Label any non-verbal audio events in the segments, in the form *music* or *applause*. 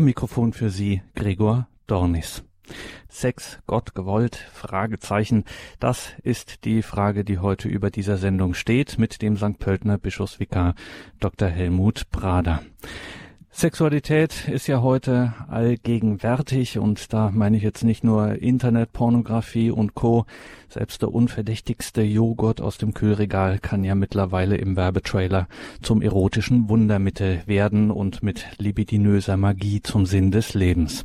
Am Mikrofon für Sie Gregor Dornis. Sex, Gott gewollt? Fragezeichen. Das ist die Frage, die heute über dieser Sendung steht, mit dem St. Pöltner Bischofsvikar Dr. Helmut Prader. Sexualität ist ja heute allgegenwärtig und da meine ich jetzt nicht nur Internetpornografie und Co. Selbst der unverdächtigste Joghurt aus dem Kühlregal kann ja mittlerweile im Werbetrailer zum erotischen Wundermittel werden und mit libidinöser Magie zum Sinn des Lebens.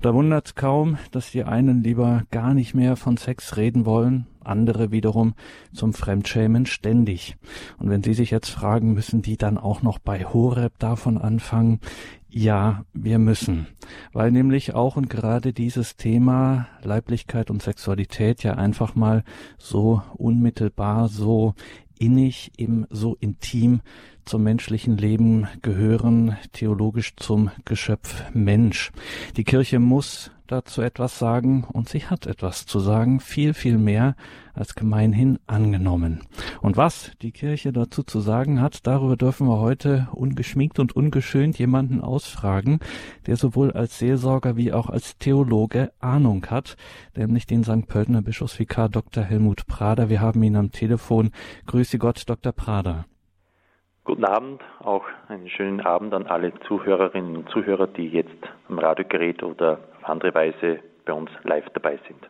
Da wundert kaum, dass die einen lieber gar nicht mehr von Sex reden wollen, andere wiederum zum Fremdschämen ständig. Und wenn Sie sich jetzt fragen, müssen die dann auch noch bei Horeb davon anfangen? Ja, wir müssen, weil nämlich auch und gerade dieses Thema Leiblichkeit und Sexualität ja einfach mal so unmittelbar, so innig, eben so intim zum menschlichen Leben gehören, theologisch zum Geschöpf Mensch. Die Kirche muss dazu etwas sagen und sie hat etwas zu sagen, viel, viel mehr als gemeinhin angenommen. Und was die Kirche dazu zu sagen hat, darüber dürfen wir heute ungeschminkt und ungeschönt jemanden ausfragen, der sowohl als Seelsorger wie auch als Theologe Ahnung hat, nämlich den St. Pöltener Bischofsvikar Dr. Helmut Prader. Wir haben ihn am Telefon. Grüße Gott, Dr. Prader. Guten Abend, auch einen schönen Abend an alle Zuhörerinnen und Zuhörer, die jetzt am Radiogerät oder auf andere Weise bei uns live dabei sind.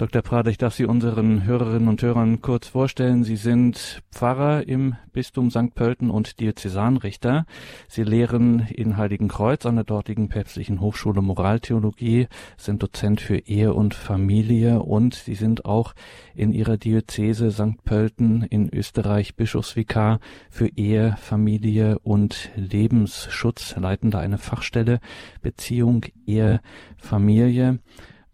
Dr. Prader, ich darf Sie unseren Hörerinnen und Hörern kurz vorstellen. Sie sind Pfarrer im Bistum St. Pölten und Diözesanrichter. Sie lehren in Heiligenkreuz an der dortigen päpstlichen Hochschule Moraltheologie, sind Dozent für Ehe und Familie und Sie sind auch in Ihrer Diözese St. Pölten in Österreich Bischofsvikar für Ehe, Familie und Lebensschutz, leiten eine Fachstelle Beziehung, Ehe, Familie.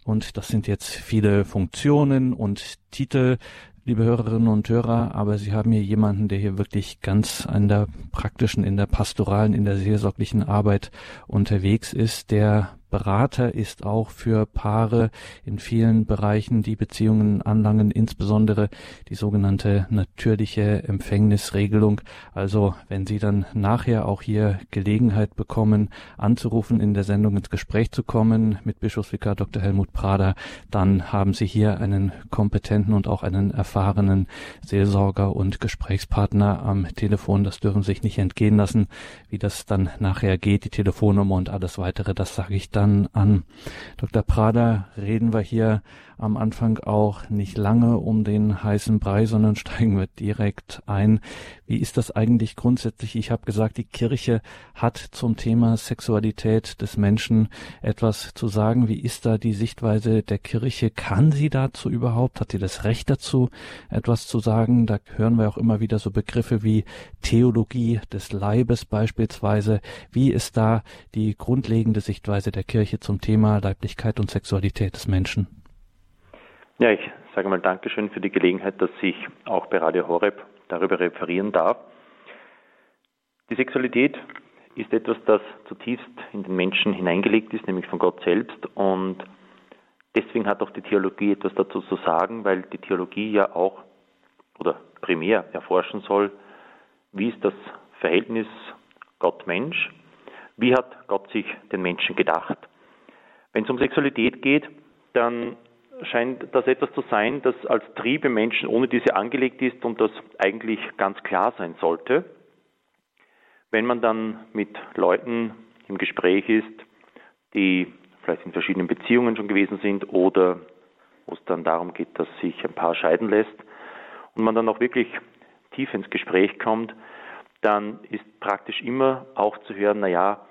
Und das sind jetzt viele Funktionen und Titel, liebe Hörerinnen und Hörer, aber Sie haben hier jemanden, der hier wirklich ganz an der praktischen, in der pastoralen, in der seelsorglichen Arbeit unterwegs ist, der Berater ist auch für Paare in vielen Bereichen, die Beziehungen anlangen, insbesondere die sogenannte natürliche Empfängnisregelung. Also wenn Sie dann nachher auch hier Gelegenheit bekommen, anzurufen, in der Sendung ins Gespräch zu kommen mit Bischofsvikar Dr. Helmut Prader, dann haben Sie hier einen kompetenten und auch einen erfahrenen Seelsorger und Gesprächspartner am Telefon. Das dürfen Sie sich nicht entgehen lassen. Wie das dann nachher geht, die Telefonnummer und alles weitere, das sage ich dann an. Dr. Prader reden wir hier am Anfang auch nicht lange um den heißen Brei, sondern *laughs* steigen wir direkt ein. Wie ist das eigentlich grundsätzlich? Ich habe gesagt, die Kirche hat zum Thema Sexualität des Menschen etwas zu sagen. Wie ist da die Sichtweise der Kirche? Kann sie dazu überhaupt? Hat sie das Recht dazu, etwas zu sagen? Da hören wir auch immer wieder so Begriffe wie Theologie des Leibes beispielsweise. Wie ist da die grundlegende Sichtweise der Kirche zum Thema Leiblichkeit und Sexualität des Menschen? Ja, ich sage mal Dankeschön für die Gelegenheit, dass ich auch bei Radio Horeb darüber referieren darf. Die Sexualität ist etwas, das zutiefst in den Menschen hineingelegt ist, nämlich von Gott selbst. Und deswegen hat auch die Theologie etwas dazu zu sagen, weil die Theologie ja auch oder primär erforschen soll, wie ist das Verhältnis Gott-Mensch, wie hat Gott sich den Menschen gedacht. Wenn es um Sexualität geht, dann scheint das etwas zu sein, das als Trieb im Menschen ohne diese angelegt ist und das eigentlich ganz klar sein sollte. Wenn man dann mit Leuten im Gespräch ist, die vielleicht in verschiedenen Beziehungen schon gewesen sind oder wo es dann darum geht, dass sich ein Paar scheiden lässt und man dann auch wirklich tief ins Gespräch kommt, dann ist praktisch immer auch zu hören, naja,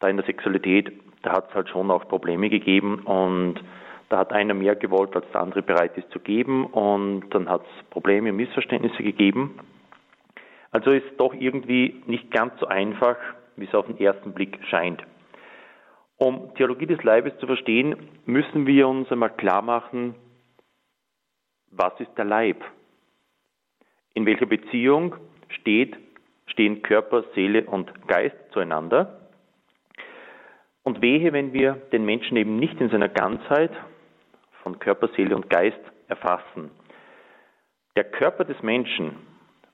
da in der Sexualität, da hat es halt schon auch Probleme gegeben und da hat einer mehr gewollt, als der andere bereit ist zu geben und dann hat es Probleme und Missverständnisse gegeben. Also ist doch irgendwie nicht ganz so einfach, wie es auf den ersten Blick scheint. Um Theologie des Leibes zu verstehen, müssen wir uns einmal klar machen, was ist der Leib? In welcher Beziehung steht, stehen Körper, Seele und Geist zueinander? Und wehe, wenn wir den Menschen eben nicht in seiner Ganzheit, von Körper, Seele und Geist erfassen. Der Körper des Menschen,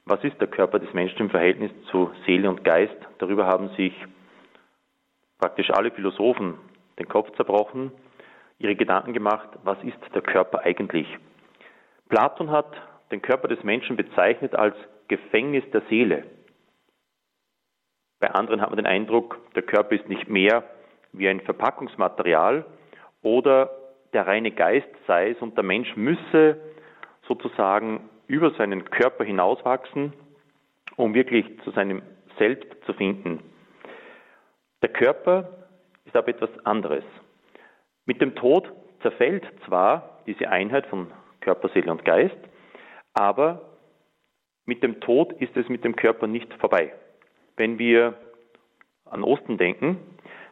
was ist der Körper des Menschen im Verhältnis zu Seele und Geist? Darüber haben sich praktisch alle Philosophen den Kopf zerbrochen, ihre Gedanken gemacht, was ist der Körper eigentlich? Platon hat den Körper des Menschen bezeichnet als Gefängnis der Seele. Bei anderen hat man den Eindruck, der Körper ist nicht mehr wie ein Verpackungsmaterial oder der reine Geist sei es und der Mensch müsse sozusagen über seinen Körper hinauswachsen, um wirklich zu seinem Selbst zu finden. Der Körper ist aber etwas anderes. Mit dem Tod zerfällt zwar diese Einheit von Körper, Seele und Geist, aber mit dem Tod ist es mit dem Körper nicht vorbei. Wenn wir an Osten denken,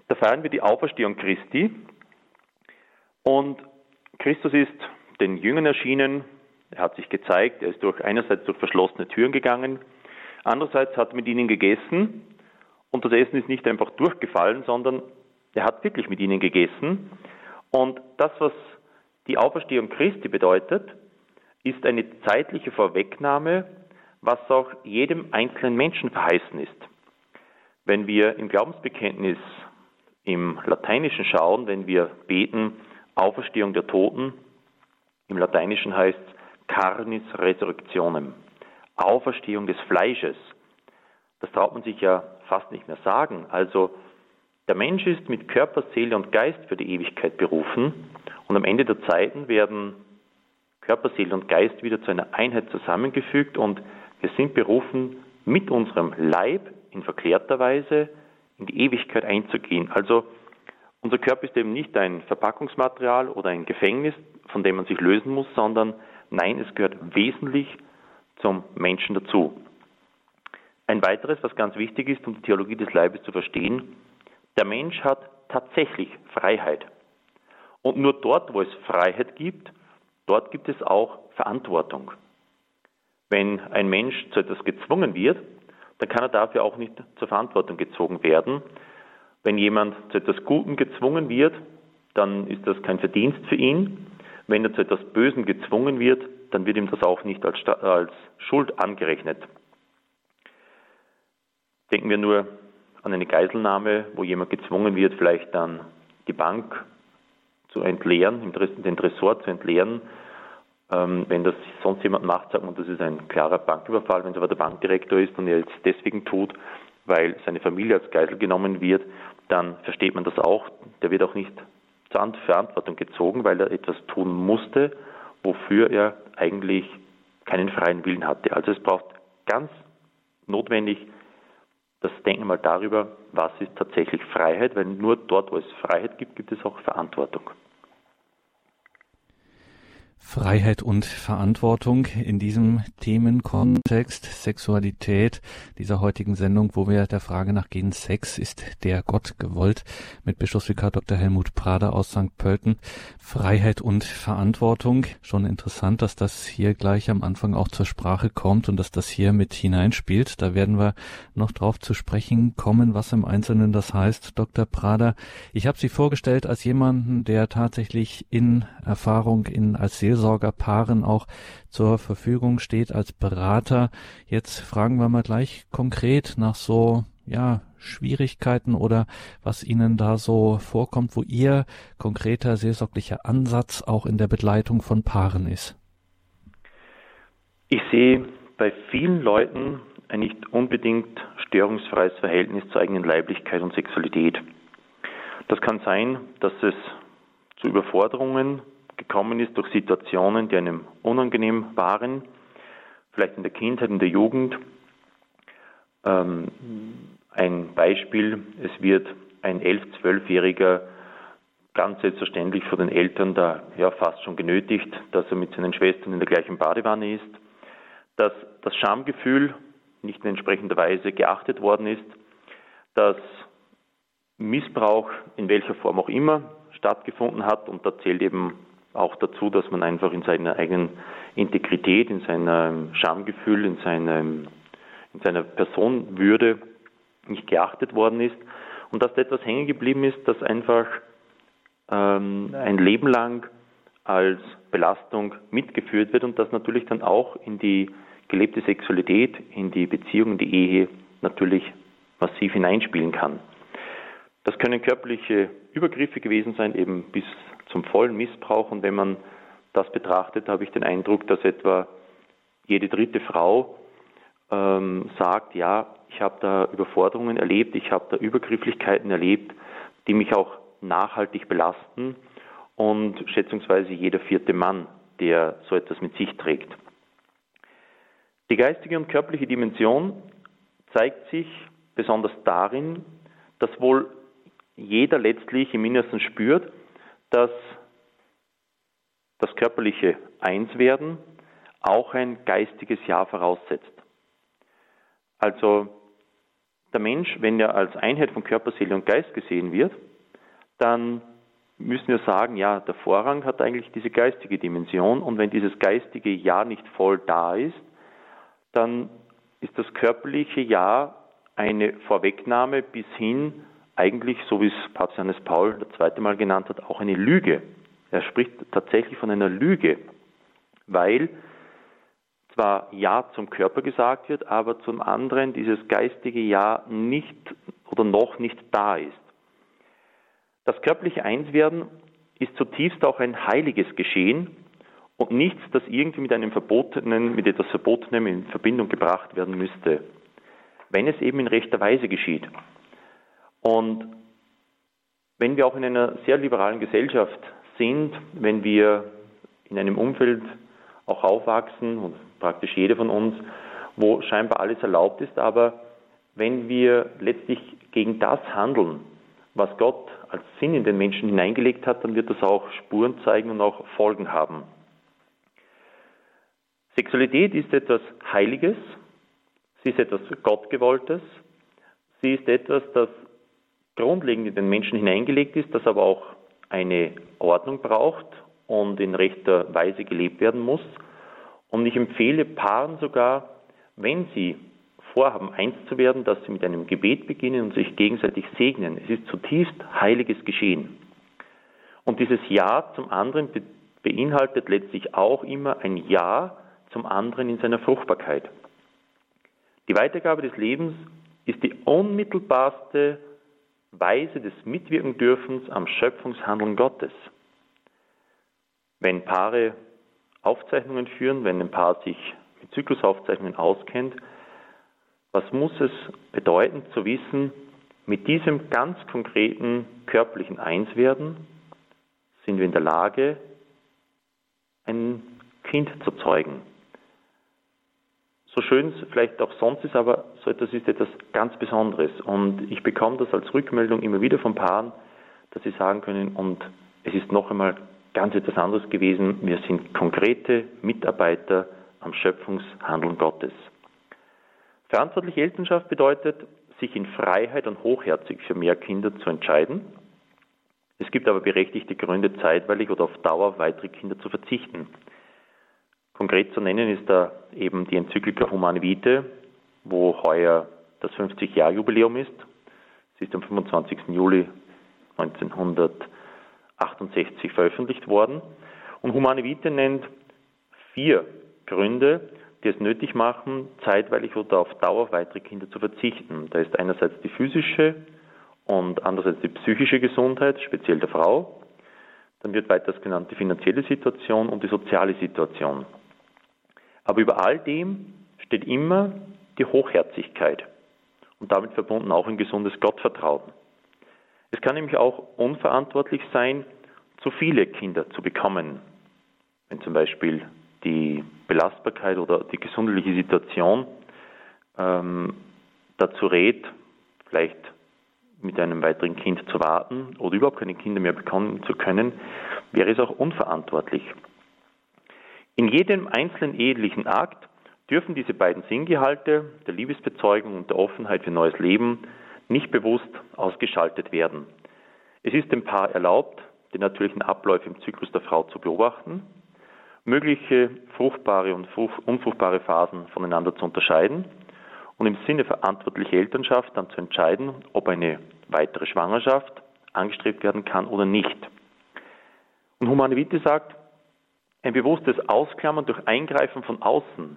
da feiern wir die Auferstehung Christi und Christus ist den Jüngern erschienen, er hat sich gezeigt, er ist durch einerseits durch verschlossene Türen gegangen, andererseits hat er mit ihnen gegessen und das Essen ist nicht einfach durchgefallen, sondern er hat wirklich mit ihnen gegessen. Und das, was die Auferstehung Christi bedeutet, ist eine zeitliche Vorwegnahme, was auch jedem einzelnen Menschen verheißen ist. Wenn wir im Glaubensbekenntnis im Lateinischen schauen, wenn wir beten, Auferstehung der Toten, im Lateinischen heißt es Carnis Resurrectionem, Auferstehung des Fleisches. Das traut man sich ja fast nicht mehr sagen. Also der Mensch ist mit Körper, Seele und Geist für die Ewigkeit berufen und am Ende der Zeiten werden Körper, Seele und Geist wieder zu einer Einheit zusammengefügt und wir sind berufen, mit unserem Leib in verklärter Weise in die Ewigkeit einzugehen. Also unser Körper ist eben nicht ein Verpackungsmaterial oder ein Gefängnis, von dem man sich lösen muss, sondern nein, es gehört wesentlich zum Menschen dazu. Ein weiteres, was ganz wichtig ist, um die Theologie des Leibes zu verstehen, der Mensch hat tatsächlich Freiheit. Und nur dort, wo es Freiheit gibt, dort gibt es auch Verantwortung. Wenn ein Mensch zu etwas gezwungen wird, dann kann er dafür auch nicht zur Verantwortung gezogen werden. Wenn jemand zu etwas Gutem gezwungen wird, dann ist das kein Verdienst für ihn. Wenn er zu etwas Bösem gezwungen wird, dann wird ihm das auch nicht als, als Schuld angerechnet. Denken wir nur an eine Geiselnahme, wo jemand gezwungen wird, vielleicht dann die Bank zu entleeren, den Tresor zu entleeren. Ähm, wenn das sonst jemand macht, sagt man, das ist ein klarer Banküberfall. Wenn es aber der Bankdirektor ist und er es deswegen tut, weil seine Familie als Geisel genommen wird, dann versteht man das auch. Der wird auch nicht zur Verantwortung gezogen, weil er etwas tun musste, wofür er eigentlich keinen freien Willen hatte. Also es braucht ganz notwendig das Denken mal darüber, was ist tatsächlich Freiheit, weil nur dort, wo es Freiheit gibt, gibt es auch Verantwortung. Freiheit und Verantwortung in diesem Themenkontext Sexualität dieser heutigen Sendung, wo wir der Frage nachgehen, Sex ist der Gott gewollt, mit Bischofsvikar Dr. Helmut Prader aus St. Pölten. Freiheit und Verantwortung. Schon interessant, dass das hier gleich am Anfang auch zur Sprache kommt und dass das hier mit hineinspielt. Da werden wir noch drauf zu sprechen kommen, was im Einzelnen das heißt. Dr. Prader, ich habe Sie vorgestellt als jemanden, der tatsächlich in Erfahrung in als Seelsorgerpaaren auch zur Verfügung steht als Berater. Jetzt fragen wir mal gleich konkret nach so, ja, Schwierigkeiten oder was Ihnen da so vorkommt, wo Ihr konkreter seelsorglicher Ansatz auch in der Begleitung von Paaren ist? Ich sehe bei vielen Leuten ein nicht unbedingt störungsfreies Verhältnis zur eigenen Leiblichkeit und Sexualität. Das kann sein, dass es zu Überforderungen gekommen ist durch Situationen, die einem unangenehm waren, vielleicht in der Kindheit, in der Jugend. Ähm, ein Beispiel, es wird ein 11-, 12-Jähriger ganz selbstverständlich von den Eltern da ja fast schon genötigt, dass er mit seinen Schwestern in der gleichen Badewanne ist, dass das Schamgefühl nicht in entsprechender Weise geachtet worden ist, dass Missbrauch in welcher Form auch immer stattgefunden hat und da zählt eben auch dazu, dass man einfach in seiner eigenen Integrität, in seinem Schamgefühl, in, seinem, in seiner Personwürde nicht geachtet worden ist und dass da etwas hängen geblieben ist, das einfach ähm, ein Leben lang als Belastung mitgeführt wird und das natürlich dann auch in die gelebte Sexualität, in die Beziehung, in die Ehe natürlich massiv hineinspielen kann. Das können körperliche Übergriffe gewesen sein, eben bis zum vollen Missbrauch. Und wenn man das betrachtet, habe ich den Eindruck, dass etwa jede dritte Frau ähm, sagt, ja, ich habe da Überforderungen erlebt, ich habe da Übergrifflichkeiten erlebt, die mich auch nachhaltig belasten und schätzungsweise jeder vierte Mann, der so etwas mit sich trägt. Die geistige und körperliche Dimension zeigt sich besonders darin, dass wohl jeder letztlich im Innersten spürt, dass das körperliche Einswerden auch ein geistiges Ja voraussetzt. Also der Mensch, wenn er als Einheit von Körper, Seele und Geist gesehen wird, dann müssen wir sagen, ja, der Vorrang hat eigentlich diese geistige Dimension und wenn dieses geistige Ja nicht voll da ist, dann ist das körperliche Ja eine Vorwegnahme bis hin, eigentlich, so wie es Papst Johannes Paul das zweite Mal genannt hat, auch eine Lüge. Er spricht tatsächlich von einer Lüge, weil zwar Ja zum Körper gesagt wird, aber zum anderen dieses geistige Ja nicht oder noch nicht da ist. Das körperliche Einswerden ist zutiefst auch ein heiliges Geschehen und nichts, das irgendwie mit einem Verbotenen, mit etwas Verbotenem in Verbindung gebracht werden müsste, wenn es eben in rechter Weise geschieht. Und wenn wir auch in einer sehr liberalen Gesellschaft sind, wenn wir in einem Umfeld auch aufwachsen, und praktisch jeder von uns, wo scheinbar alles erlaubt ist, aber wenn wir letztlich gegen das handeln, was Gott als Sinn in den Menschen hineingelegt hat, dann wird das auch Spuren zeigen und auch Folgen haben. Sexualität ist etwas Heiliges, sie ist etwas Gottgewolltes, sie ist etwas, das grundlegend in den Menschen hineingelegt ist, das aber auch eine Ordnung braucht und in rechter Weise gelebt werden muss. Und ich empfehle Paaren sogar, wenn sie vorhaben, eins zu werden, dass sie mit einem Gebet beginnen und sich gegenseitig segnen. Es ist zutiefst heiliges Geschehen. Und dieses Ja zum anderen beinhaltet letztlich auch immer ein Ja zum anderen in seiner Fruchtbarkeit. Die Weitergabe des Lebens ist die unmittelbarste Weise des Mitwirkendürfens am Schöpfungshandeln Gottes. Wenn Paare Aufzeichnungen führen, wenn ein Paar sich mit Zyklusaufzeichnungen auskennt, was muss es bedeuten zu wissen, mit diesem ganz konkreten körperlichen Einswerden sind wir in der Lage, ein Kind zu zeugen. So schön es vielleicht auch sonst ist, aber so etwas ist etwas ganz Besonderes. Und ich bekomme das als Rückmeldung immer wieder von Paaren, dass sie sagen können, und es ist noch einmal ganz etwas anderes gewesen, wir sind konkrete Mitarbeiter am Schöpfungshandeln Gottes. Verantwortliche Elternschaft bedeutet, sich in Freiheit und hochherzig für mehr Kinder zu entscheiden. Es gibt aber berechtigte Gründe, zeitweilig oder auf Dauer weitere Kinder zu verzichten. Konkret zu nennen ist da eben die Enzyklika Humane Vitae, wo heuer das 50-Jahr-Jubiläum ist. Sie ist am 25. Juli 1968 veröffentlicht worden. Und Humane Vitae nennt vier Gründe, die es nötig machen, zeitweilig oder auf Dauer auf weitere Kinder zu verzichten. Da ist einerseits die physische und andererseits die psychische Gesundheit, speziell der Frau. Dann wird weiters genannt die finanzielle Situation und die soziale Situation. Aber über all dem steht immer die Hochherzigkeit und damit verbunden auch ein gesundes Gottvertrauen. Es kann nämlich auch unverantwortlich sein, zu viele Kinder zu bekommen. Wenn zum Beispiel die Belastbarkeit oder die gesundheitliche Situation ähm, dazu rät, vielleicht mit einem weiteren Kind zu warten oder überhaupt keine Kinder mehr bekommen zu können, wäre es auch unverantwortlich. In jedem einzelnen ehelichen Akt dürfen diese beiden Sinngehalte der Liebesbezeugung und der Offenheit für neues Leben nicht bewusst ausgeschaltet werden. Es ist dem Paar erlaubt, den natürlichen Ablauf im Zyklus der Frau zu beobachten mögliche fruchtbare und unfruchtbare Phasen voneinander zu unterscheiden und im Sinne verantwortlicher Elternschaft dann zu entscheiden, ob eine weitere Schwangerschaft angestrebt werden kann oder nicht. Und Humane Vitae sagt, ein bewusstes Ausklammern durch Eingreifen von außen,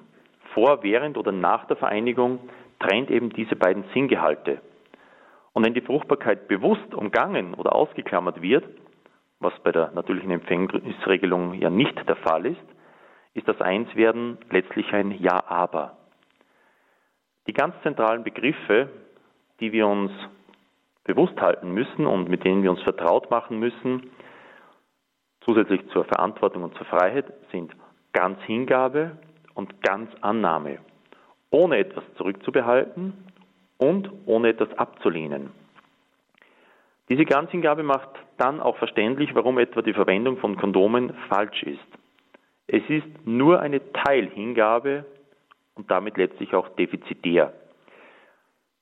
vor, während oder nach der Vereinigung, trennt eben diese beiden Sinngehalte. Und wenn die Fruchtbarkeit bewusst umgangen oder ausgeklammert wird, was bei der natürlichen Empfängnisregelung ja nicht der Fall ist, ist das Einswerden letztlich ein Ja-Aber. Die ganz zentralen Begriffe, die wir uns bewusst halten müssen und mit denen wir uns vertraut machen müssen, zusätzlich zur Verantwortung und zur Freiheit, sind ganz Hingabe und ganz Annahme, ohne etwas zurückzubehalten und ohne etwas abzulehnen. Diese Ganzhingabe macht dann auch verständlich, warum etwa die Verwendung von Kondomen falsch ist. Es ist nur eine Teilhingabe und damit letztlich auch defizitär.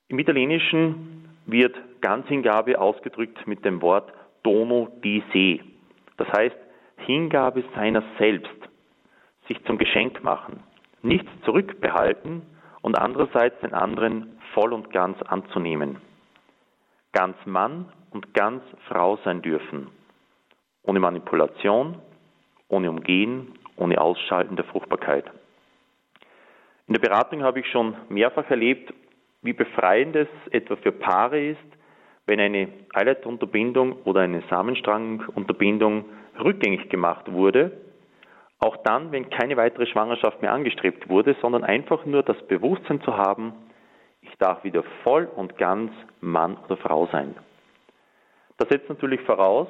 Im Italienischen wird Ganzhingabe ausgedrückt mit dem Wort dono di se. Das heißt Hingabe seiner selbst, sich zum Geschenk machen, nichts zurückbehalten und andererseits den anderen voll und ganz anzunehmen. Ganz Mann und ganz Frau sein dürfen, ohne Manipulation, ohne Umgehen, ohne Ausschalten der Fruchtbarkeit. In der Beratung habe ich schon mehrfach erlebt, wie befreiend es etwa für Paare ist, wenn eine Eileitunterbindung oder eine Samenstrangunterbindung rückgängig gemacht wurde, auch dann, wenn keine weitere Schwangerschaft mehr angestrebt wurde, sondern einfach nur das Bewusstsein zu haben, ich darf wieder voll und ganz Mann oder Frau sein. Das setzt natürlich voraus,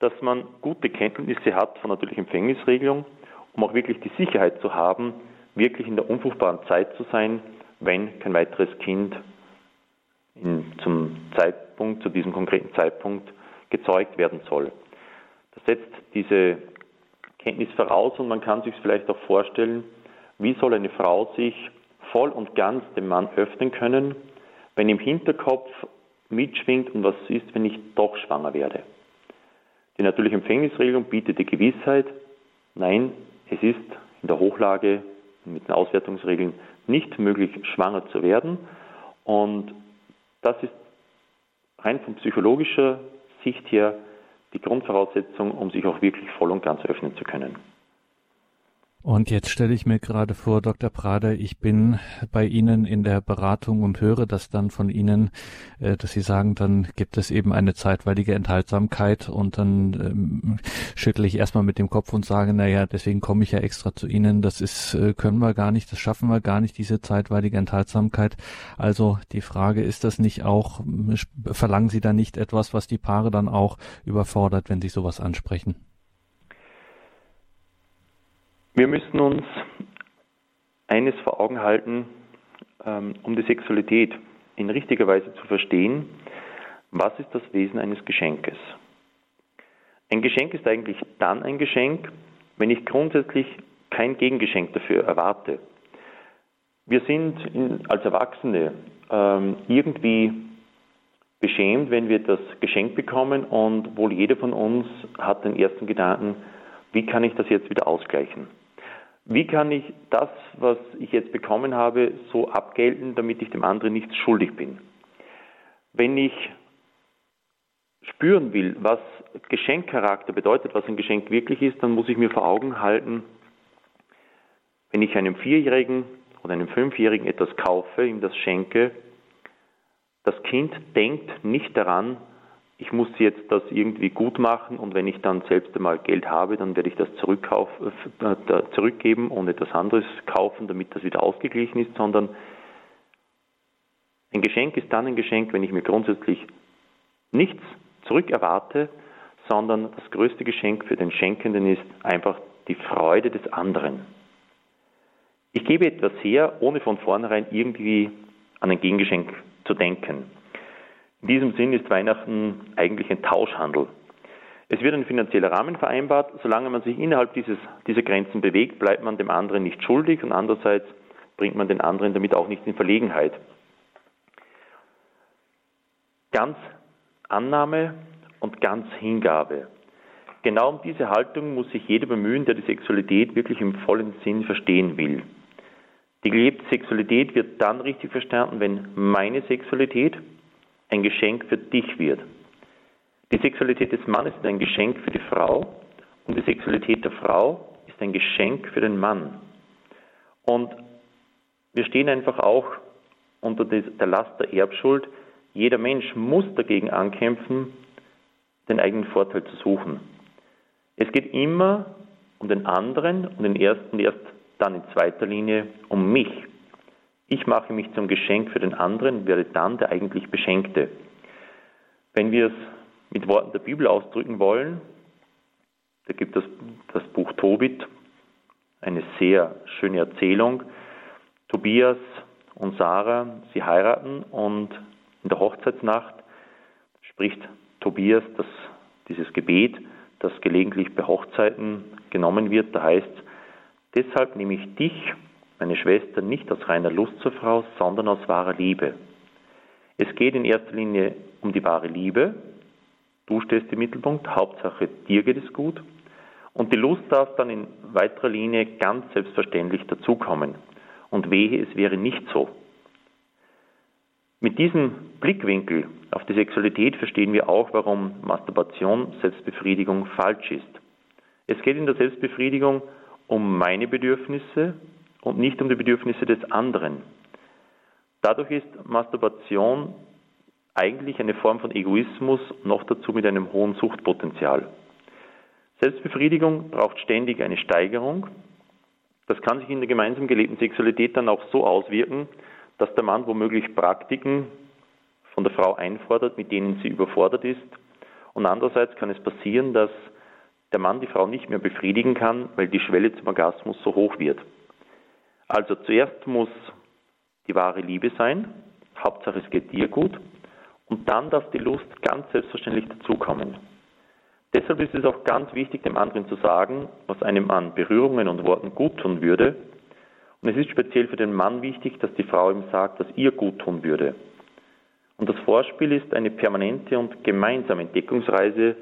dass man gute Kenntnisse hat von natürlicher Empfängnisregelung, um auch wirklich die Sicherheit zu haben, wirklich in der unfruchtbaren Zeit zu sein, wenn kein weiteres Kind in, zum Zeitpunkt, zu diesem konkreten Zeitpunkt gezeugt werden soll. Das setzt diese Kenntnis voraus und man kann sich vielleicht auch vorstellen, wie soll eine Frau sich voll und ganz dem Mann öffnen können, wenn im Hinterkopf mitschwingt und was ist, wenn ich doch schwanger werde. Die natürliche Empfängnisregelung bietet die Gewissheit, nein, es ist in der Hochlage mit den Auswertungsregeln nicht möglich, schwanger zu werden. Und das ist rein von psychologischer Sicht her die Grundvoraussetzung, um sich auch wirklich voll und ganz öffnen zu können. Und jetzt stelle ich mir gerade vor, Dr. Prader, ich bin bei Ihnen in der Beratung und höre das dann von Ihnen, äh, dass Sie sagen, dann gibt es eben eine zeitweilige Enthaltsamkeit und dann ähm, schüttle ich erstmal mit dem Kopf und sage, na ja, deswegen komme ich ja extra zu Ihnen. Das ist, äh, können wir gar nicht, das schaffen wir gar nicht, diese zeitweilige Enthaltsamkeit. Also die Frage, ist das nicht auch, verlangen Sie da nicht etwas, was die Paare dann auch überfordert, wenn Sie sowas ansprechen? Wir müssen uns eines vor Augen halten, ähm, um die Sexualität in richtiger Weise zu verstehen. Was ist das Wesen eines Geschenkes? Ein Geschenk ist eigentlich dann ein Geschenk, wenn ich grundsätzlich kein Gegengeschenk dafür erwarte. Wir sind als Erwachsene ähm, irgendwie beschämt, wenn wir das Geschenk bekommen und wohl jeder von uns hat den ersten Gedanken, wie kann ich das jetzt wieder ausgleichen? Wie kann ich das, was ich jetzt bekommen habe, so abgelten, damit ich dem anderen nichts schuldig bin? Wenn ich spüren will, was Geschenkcharakter bedeutet, was ein Geschenk wirklich ist, dann muss ich mir vor Augen halten, wenn ich einem Vierjährigen oder einem Fünfjährigen etwas kaufe, ihm das schenke, das Kind denkt nicht daran, ich muss jetzt das irgendwie gut machen und wenn ich dann selbst einmal Geld habe, dann werde ich das äh, zurückgeben und etwas anderes kaufen, damit das wieder ausgeglichen ist, sondern ein Geschenk ist dann ein Geschenk, wenn ich mir grundsätzlich nichts zurückerwarte, sondern das größte Geschenk für den Schenkenden ist einfach die Freude des anderen. Ich gebe etwas her, ohne von vornherein irgendwie an ein Gegengeschenk zu denken. In diesem Sinn ist Weihnachten eigentlich ein Tauschhandel. Es wird ein finanzieller Rahmen vereinbart. Solange man sich innerhalb dieses, dieser Grenzen bewegt, bleibt man dem anderen nicht schuldig und andererseits bringt man den anderen damit auch nicht in Verlegenheit. Ganz Annahme und ganz Hingabe. Genau um diese Haltung muss sich jeder bemühen, der die Sexualität wirklich im vollen Sinn verstehen will. Die gelebte Sexualität wird dann richtig verstanden, wenn meine Sexualität, ein Geschenk für dich wird. Die Sexualität des Mannes ist ein Geschenk für die Frau und die Sexualität der Frau ist ein Geschenk für den Mann. Und wir stehen einfach auch unter der Last der Erbschuld, Jeder Mensch muss dagegen ankämpfen, den eigenen Vorteil zu suchen. Es geht immer um den anderen und den ersten erst dann in zweiter Linie um mich. Ich mache mich zum Geschenk für den anderen werde dann der eigentlich Beschenkte. Wenn wir es mit Worten der Bibel ausdrücken wollen, da gibt es das Buch Tobit, eine sehr schöne Erzählung. Tobias und Sarah, sie heiraten und in der Hochzeitsnacht spricht Tobias das, dieses Gebet, das gelegentlich bei Hochzeiten genommen wird. Da heißt, deshalb nehme ich dich, meine Schwester, nicht aus reiner Lust zur Frau, sondern aus wahrer Liebe. Es geht in erster Linie um die wahre Liebe. Du stehst im Mittelpunkt, Hauptsache dir geht es gut. Und die Lust darf dann in weiterer Linie ganz selbstverständlich dazukommen. Und wehe, es wäre nicht so. Mit diesem Blickwinkel auf die Sexualität verstehen wir auch, warum Masturbation, Selbstbefriedigung falsch ist. Es geht in der Selbstbefriedigung um meine Bedürfnisse und nicht um die Bedürfnisse des anderen. Dadurch ist Masturbation eigentlich eine Form von Egoismus, noch dazu mit einem hohen Suchtpotenzial. Selbstbefriedigung braucht ständig eine Steigerung. Das kann sich in der gemeinsam gelebten Sexualität dann auch so auswirken, dass der Mann womöglich Praktiken von der Frau einfordert, mit denen sie überfordert ist. Und andererseits kann es passieren, dass der Mann die Frau nicht mehr befriedigen kann, weil die Schwelle zum Orgasmus so hoch wird. Also zuerst muss die wahre Liebe sein, Hauptsache es geht dir gut, und dann darf die Lust ganz selbstverständlich dazukommen. Deshalb ist es auch ganz wichtig, dem anderen zu sagen, was einem an Berührungen und Worten gut tun würde. Und es ist speziell für den Mann wichtig, dass die Frau ihm sagt, was ihr gut tun würde. Und das Vorspiel ist eine permanente und gemeinsame Entdeckungsreise,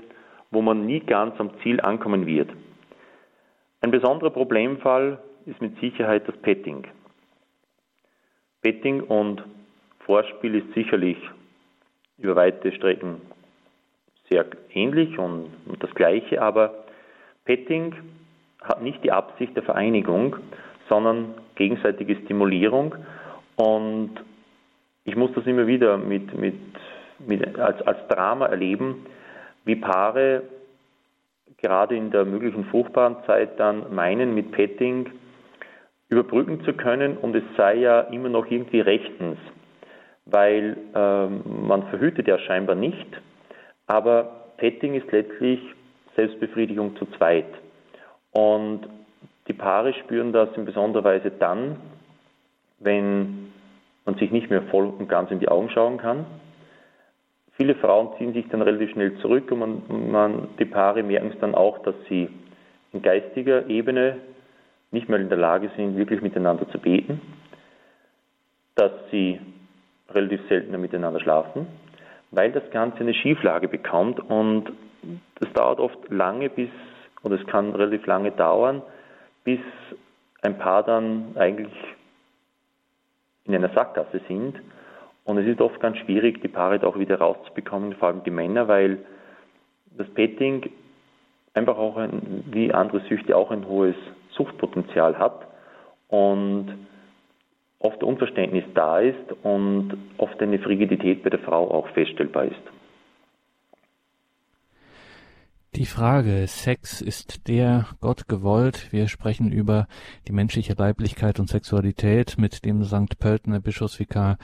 wo man nie ganz am Ziel ankommen wird. Ein besonderer Problemfall ist mit Sicherheit das Petting. Petting und Vorspiel ist sicherlich über weite Strecken sehr ähnlich und, und das Gleiche, aber Petting hat nicht die Absicht der Vereinigung, sondern gegenseitige Stimulierung und ich muss das immer wieder mit, mit, mit als, als Drama erleben, wie Paare gerade in der möglichen fruchtbaren Zeit dann meinen, mit Petting überbrücken zu können und es sei ja immer noch irgendwie rechtens, weil ähm, man verhütet ja scheinbar nicht aber Petting ist letztlich Selbstbefriedigung zu zweit. Und die Paare spüren das in besonderer Weise dann, wenn man sich nicht mehr voll und ganz in die Augen schauen kann. Viele Frauen ziehen sich dann relativ schnell zurück und man, man, die Paare merken es dann auch, dass sie in geistiger Ebene nicht mehr in der Lage sind, wirklich miteinander zu beten, dass sie relativ seltener miteinander schlafen weil das Ganze eine Schieflage bekommt und das dauert oft lange bis, oder es kann relativ lange dauern, bis ein Paar dann eigentlich in einer Sackgasse sind. Und es ist oft ganz schwierig, die Paare da auch wieder rauszubekommen, vor allem die Männer, weil das Petting einfach auch ein, wie andere Süchte auch ein hohes Suchtpotenzial hat. Und oft Unverständnis da ist und oft eine Frigidität bei der Frau auch feststellbar ist. Die Frage, Sex ist der Gott gewollt? Wir sprechen über die menschliche Leiblichkeit und Sexualität mit dem St. Pöltener Bischofsvikar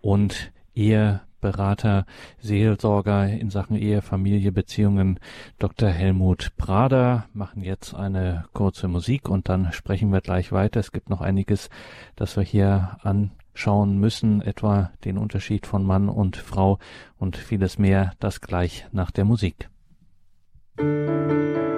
und Ehe Berater, Seelsorger in Sachen Ehe, Familie, Beziehungen, Dr. Helmut Prader, machen jetzt eine kurze Musik und dann sprechen wir gleich weiter. Es gibt noch einiges, das wir hier anschauen müssen, etwa den Unterschied von Mann und Frau und vieles mehr, das gleich nach der Musik. Musik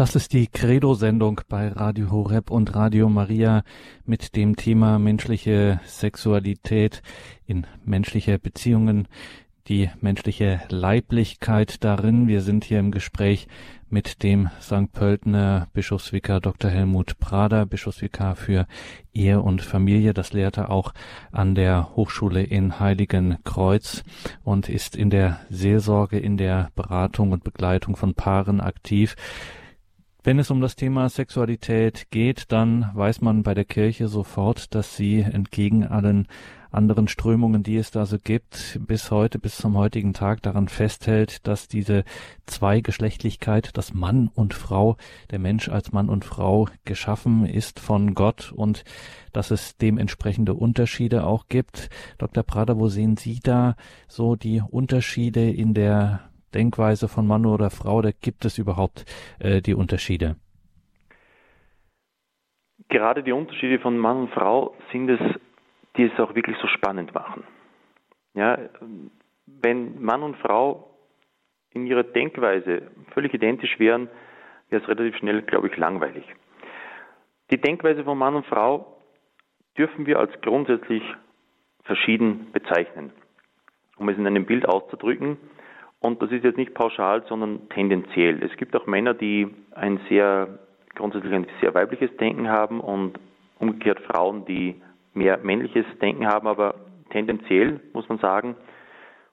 Das ist die Credo-Sendung bei Radio Horeb und Radio Maria mit dem Thema menschliche Sexualität in menschliche Beziehungen. die menschliche Leiblichkeit darin. Wir sind hier im Gespräch mit dem St. Pöltener Bischofsvikar Dr. Helmut Prader, Bischofsvikar für Ehe und Familie. Das lehrt er auch an der Hochschule in Heiligenkreuz und ist in der Seelsorge, in der Beratung und Begleitung von Paaren aktiv. Wenn es um das Thema Sexualität geht, dann weiß man bei der Kirche sofort, dass sie entgegen allen anderen Strömungen, die es da so gibt, bis heute, bis zum heutigen Tag daran festhält, dass diese Zweigeschlechtlichkeit, dass Mann und Frau, der Mensch als Mann und Frau geschaffen ist von Gott und dass es dementsprechende Unterschiede auch gibt. Dr. Prader, wo sehen Sie da so die Unterschiede in der Denkweise von Mann oder Frau? Da gibt es überhaupt äh, die Unterschiede? Gerade die Unterschiede von Mann und Frau sind es die es auch wirklich so spannend machen. Ja, wenn Mann und Frau in ihrer Denkweise völlig identisch wären, wäre es relativ schnell, glaube ich, langweilig. Die Denkweise von Mann und Frau dürfen wir als grundsätzlich verschieden bezeichnen. Um es in einem Bild auszudrücken, und das ist jetzt nicht pauschal, sondern tendenziell. Es gibt auch Männer, die ein sehr, grundsätzlich ein sehr weibliches Denken haben und umgekehrt Frauen, die mehr männliches Denken haben, aber tendenziell muss man sagen,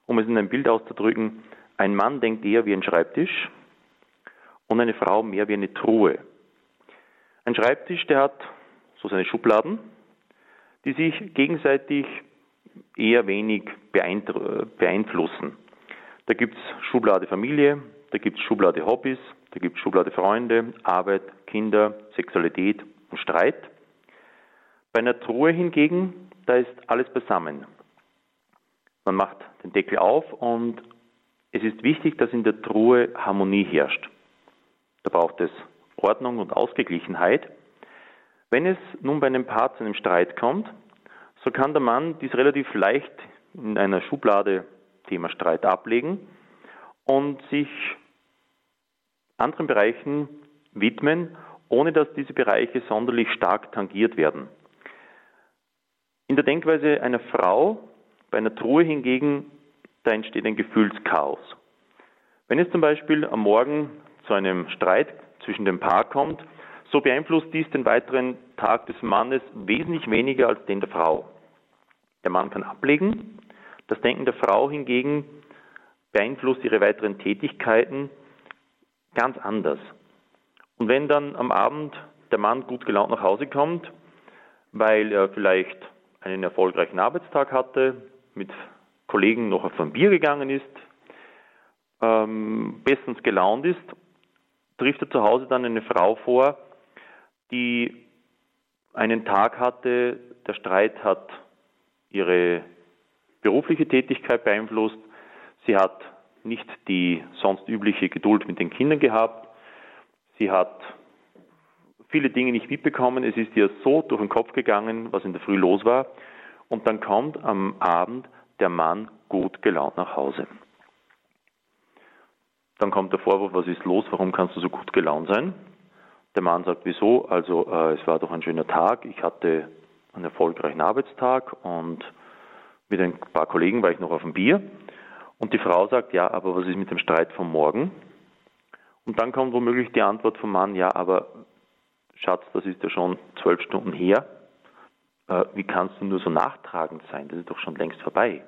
um es in einem Bild auszudrücken, ein Mann denkt eher wie ein Schreibtisch und eine Frau mehr wie eine Truhe. Ein Schreibtisch, der hat so seine Schubladen, die sich gegenseitig eher wenig beeinflussen. Da gibt es Schublade Familie, da gibt es Schublade Hobbys, da gibt es Schublade Freunde, Arbeit, Kinder, Sexualität und Streit. Bei einer Truhe hingegen, da ist alles beisammen. Man macht den Deckel auf und es ist wichtig, dass in der Truhe Harmonie herrscht. Da braucht es Ordnung und Ausgeglichenheit. Wenn es nun bei einem Paar zu einem Streit kommt, so kann der Mann dies relativ leicht in einer Schublade Thema Streit ablegen und sich anderen Bereichen widmen, ohne dass diese Bereiche sonderlich stark tangiert werden. In der Denkweise einer Frau, bei einer Truhe hingegen, da entsteht ein Gefühlschaos. Wenn es zum Beispiel am Morgen zu einem Streit zwischen dem Paar kommt, so beeinflusst dies den weiteren Tag des Mannes wesentlich weniger als den der Frau. Der Mann kann ablegen, das Denken der Frau hingegen beeinflusst ihre weiteren Tätigkeiten ganz anders. Und wenn dann am Abend der Mann gut gelaunt nach Hause kommt, weil er vielleicht einen erfolgreichen Arbeitstag hatte, mit Kollegen noch auf ein Bier gegangen ist, ähm, bestens gelaunt ist, trifft er zu Hause dann eine Frau vor, die einen Tag hatte, der Streit hat ihre berufliche Tätigkeit beeinflusst, sie hat nicht die sonst übliche Geduld mit den Kindern gehabt, sie hat viele Dinge nicht mitbekommen. Es ist ihr so durch den Kopf gegangen, was in der Früh los war. Und dann kommt am Abend der Mann gut gelaunt nach Hause. Dann kommt der Vorwurf, was ist los, warum kannst du so gut gelaunt sein? Der Mann sagt, wieso? Also äh, es war doch ein schöner Tag, ich hatte einen erfolgreichen Arbeitstag und mit ein paar Kollegen war ich noch auf dem Bier. Und die Frau sagt, ja, aber was ist mit dem Streit vom Morgen? Und dann kommt womöglich die Antwort vom Mann, ja, aber Schatz, das ist ja schon zwölf Stunden her. Äh, wie kannst du nur so nachtragend sein? Das ist doch schon längst vorbei.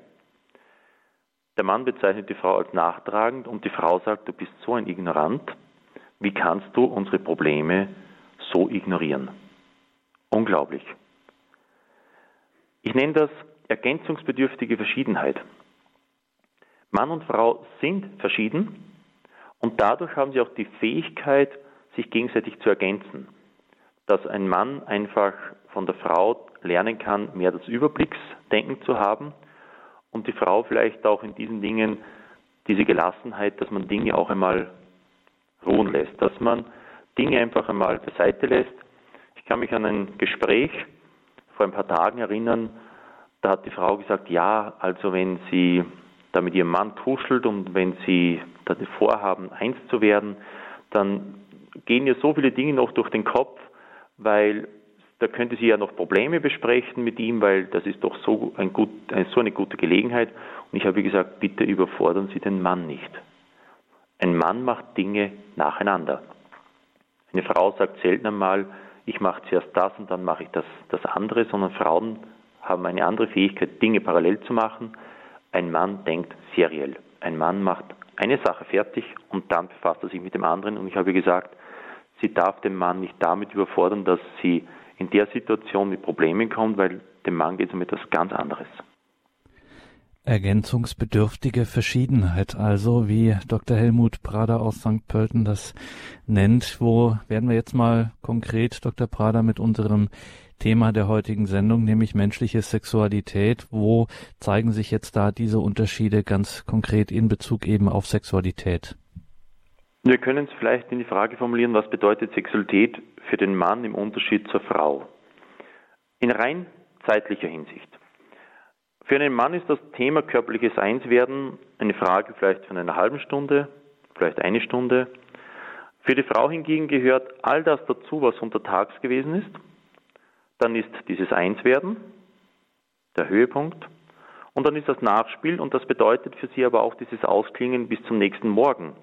Der Mann bezeichnet die Frau als nachtragend und die Frau sagt, du bist so ein Ignorant. Wie kannst du unsere Probleme so ignorieren? Unglaublich. Ich nenne das ergänzungsbedürftige Verschiedenheit. Mann und Frau sind verschieden und dadurch haben sie auch die Fähigkeit, sich gegenseitig zu ergänzen dass ein Mann einfach von der Frau lernen kann, mehr das Überblicksdenken zu haben und die Frau vielleicht auch in diesen Dingen diese Gelassenheit, dass man Dinge auch einmal ruhen lässt, dass man Dinge einfach einmal beiseite lässt. Ich kann mich an ein Gespräch vor ein paar Tagen erinnern, da hat die Frau gesagt, ja, also wenn sie da mit ihrem Mann tuschelt und wenn sie da vorhaben, eins zu werden, dann gehen ihr so viele Dinge noch durch den Kopf, weil da könnte sie ja noch Probleme besprechen mit ihm, weil das ist doch so, ein gut, so eine gute Gelegenheit. Und ich habe gesagt, bitte überfordern Sie den Mann nicht. Ein Mann macht Dinge nacheinander. Eine Frau sagt selten einmal, ich mache zuerst das und dann mache ich das, das andere, sondern Frauen haben eine andere Fähigkeit, Dinge parallel zu machen. Ein Mann denkt seriell. Ein Mann macht eine Sache fertig und dann befasst er sich mit dem anderen. Und ich habe gesagt, sie darf den Mann nicht damit überfordern, dass sie in der Situation mit Problemen kommt, weil dem Mann geht es um etwas ganz anderes. Ergänzungsbedürftige Verschiedenheit, also wie Dr. Helmut Prader aus St. Pölten das nennt. Wo werden wir jetzt mal konkret, Dr. Prader, mit unserem Thema der heutigen Sendung, nämlich menschliche Sexualität. Wo zeigen sich jetzt da diese Unterschiede ganz konkret in Bezug eben auf Sexualität? Wir können es vielleicht in die Frage formulieren, was bedeutet Sexualität für den Mann im Unterschied zur Frau? In rein zeitlicher Hinsicht. Für einen Mann ist das Thema körperliches Einswerden eine Frage vielleicht von einer halben Stunde, vielleicht eine Stunde. Für die Frau hingegen gehört all das dazu, was untertags gewesen ist. Dann ist dieses Einswerden der Höhepunkt. Und dann ist das Nachspiel und das bedeutet für sie aber auch dieses Ausklingen bis zum nächsten Morgen.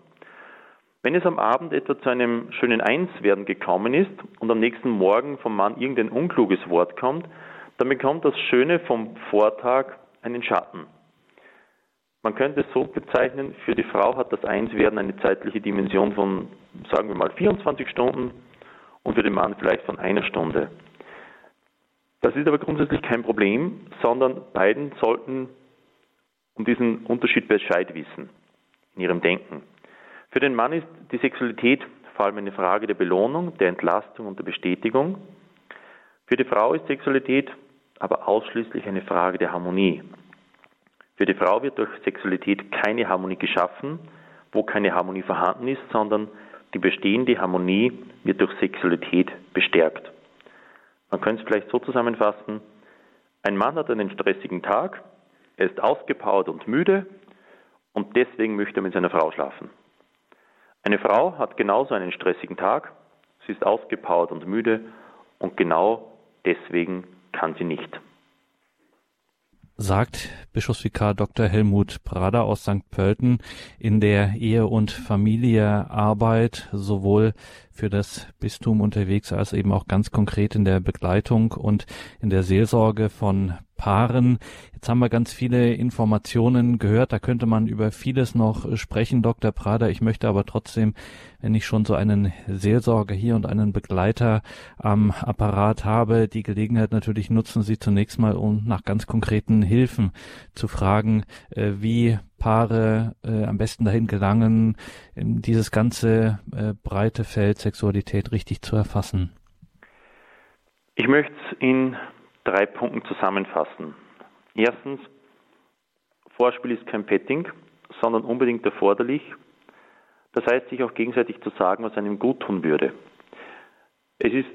Wenn es am Abend etwa zu einem schönen Einswerden gekommen ist und am nächsten Morgen vom Mann irgendein unkluges Wort kommt, dann bekommt das Schöne vom Vortag einen Schatten. Man könnte es so bezeichnen, für die Frau hat das Einswerden eine zeitliche Dimension von, sagen wir mal, 24 Stunden und für den Mann vielleicht von einer Stunde. Das ist aber grundsätzlich kein Problem, sondern beiden sollten um diesen Unterschied Bescheid wissen in ihrem Denken. Für den Mann ist die Sexualität vor allem eine Frage der Belohnung, der Entlastung und der Bestätigung. Für die Frau ist Sexualität aber ausschließlich eine Frage der Harmonie. Für die Frau wird durch Sexualität keine Harmonie geschaffen, wo keine Harmonie vorhanden ist, sondern die bestehende Harmonie wird durch Sexualität bestärkt. Man könnte es vielleicht so zusammenfassen, ein Mann hat einen stressigen Tag, er ist ausgepowert und müde und deswegen möchte er mit seiner Frau schlafen. Eine Frau hat genauso einen stressigen Tag, sie ist ausgepowert und müde und genau deswegen kann sie nicht. Sagt Bischofsvikar Dr. Helmut Prader aus St. Pölten in der Ehe- und Familiearbeit sowohl für das Bistum unterwegs als eben auch ganz konkret in der Begleitung und in der Seelsorge von Paaren. Jetzt haben wir ganz viele Informationen gehört. Da könnte man über vieles noch sprechen, Dr. Prader. Ich möchte aber trotzdem, wenn ich schon so einen Seelsorger hier und einen Begleiter am Apparat habe, die Gelegenheit natürlich nutzen, Sie zunächst mal, um nach ganz konkreten Hilfen zu fragen, äh, wie Paare äh, am besten dahin gelangen, dieses ganze äh, breite Feld Sexualität richtig zu erfassen. Ich möchte es in drei Punkten zusammenfassen. Erstens, Vorspiel ist kein Petting, sondern unbedingt erforderlich. Das heißt, sich auch gegenseitig zu sagen, was einem gut tun würde. Es ist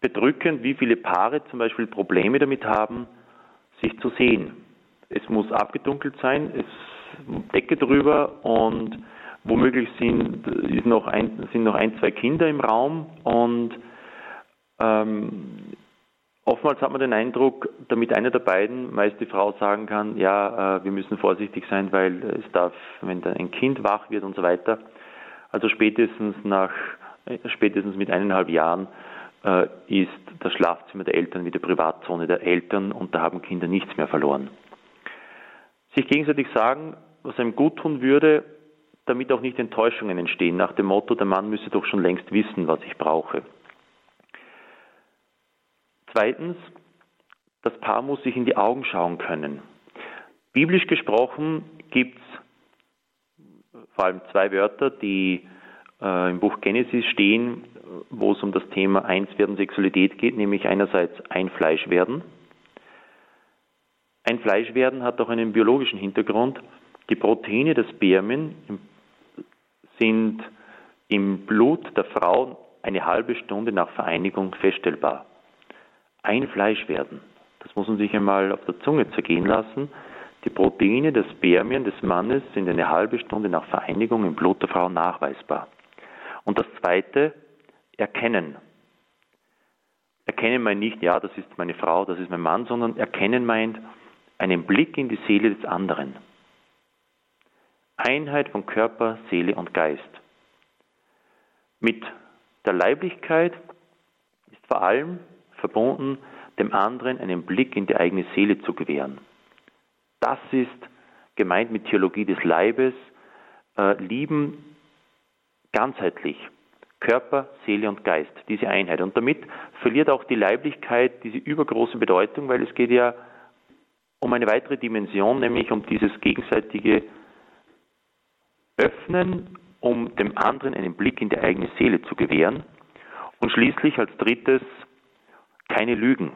bedrückend, wie viele Paare zum Beispiel Probleme damit haben, sich zu sehen. Es muss abgedunkelt sein, es Decke drüber und womöglich sind, ist noch ein, sind noch ein, zwei Kinder im Raum und ähm, Oftmals hat man den Eindruck, damit einer der beiden, meist die Frau, sagen kann, ja, äh, wir müssen vorsichtig sein, weil es darf, wenn da ein Kind wach wird und so weiter, also spätestens nach, spätestens mit eineinhalb Jahren äh, ist das Schlafzimmer der Eltern wieder Privatzone der Eltern und da haben Kinder nichts mehr verloren. Sich gegenseitig sagen, was einem gut tun würde, damit auch nicht Enttäuschungen entstehen, nach dem Motto, der Mann müsse doch schon längst wissen, was ich brauche. Zweitens, das Paar muss sich in die Augen schauen können. Biblisch gesprochen gibt es vor allem zwei Wörter, die äh, im Buch Genesis stehen, wo es um das Thema Einswerden Sexualität geht, nämlich einerseits ein Fleisch werden. Ein Fleisch werden hat auch einen biologischen Hintergrund. Die Proteine des Spermien sind im Blut der Frau eine halbe Stunde nach Vereinigung feststellbar ein Fleisch werden. Das muss man sich einmal auf der Zunge zergehen lassen. Die Proteine der Spermien des Mannes sind eine halbe Stunde nach Vereinigung im Blut der Frau nachweisbar. Und das zweite, erkennen. Erkennen meint nicht, ja, das ist meine Frau, das ist mein Mann, sondern erkennen meint, einen Blick in die Seele des anderen. Einheit von Körper, Seele und Geist. Mit der Leiblichkeit ist vor allem verbunden, dem anderen einen Blick in die eigene Seele zu gewähren. Das ist gemeint mit Theologie des Leibes, äh, lieben ganzheitlich, Körper, Seele und Geist, diese Einheit. Und damit verliert auch die Leiblichkeit diese übergroße Bedeutung, weil es geht ja um eine weitere Dimension, nämlich um dieses gegenseitige Öffnen, um dem anderen einen Blick in die eigene Seele zu gewähren. Und schließlich als drittes keine Lügen.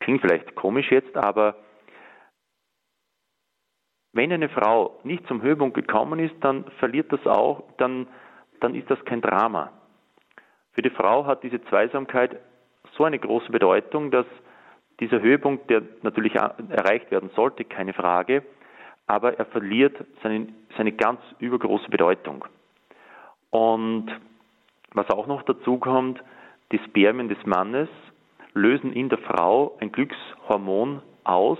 Klingt vielleicht komisch jetzt, aber wenn eine Frau nicht zum Höhepunkt gekommen ist, dann verliert das auch, dann, dann ist das kein Drama. Für die Frau hat diese Zweisamkeit so eine große Bedeutung, dass dieser Höhepunkt, der natürlich erreicht werden sollte, keine Frage, aber er verliert seine, seine ganz übergroße Bedeutung. Und was auch noch dazu kommt, die Spermien des Mannes lösen in der Frau ein Glückshormon aus,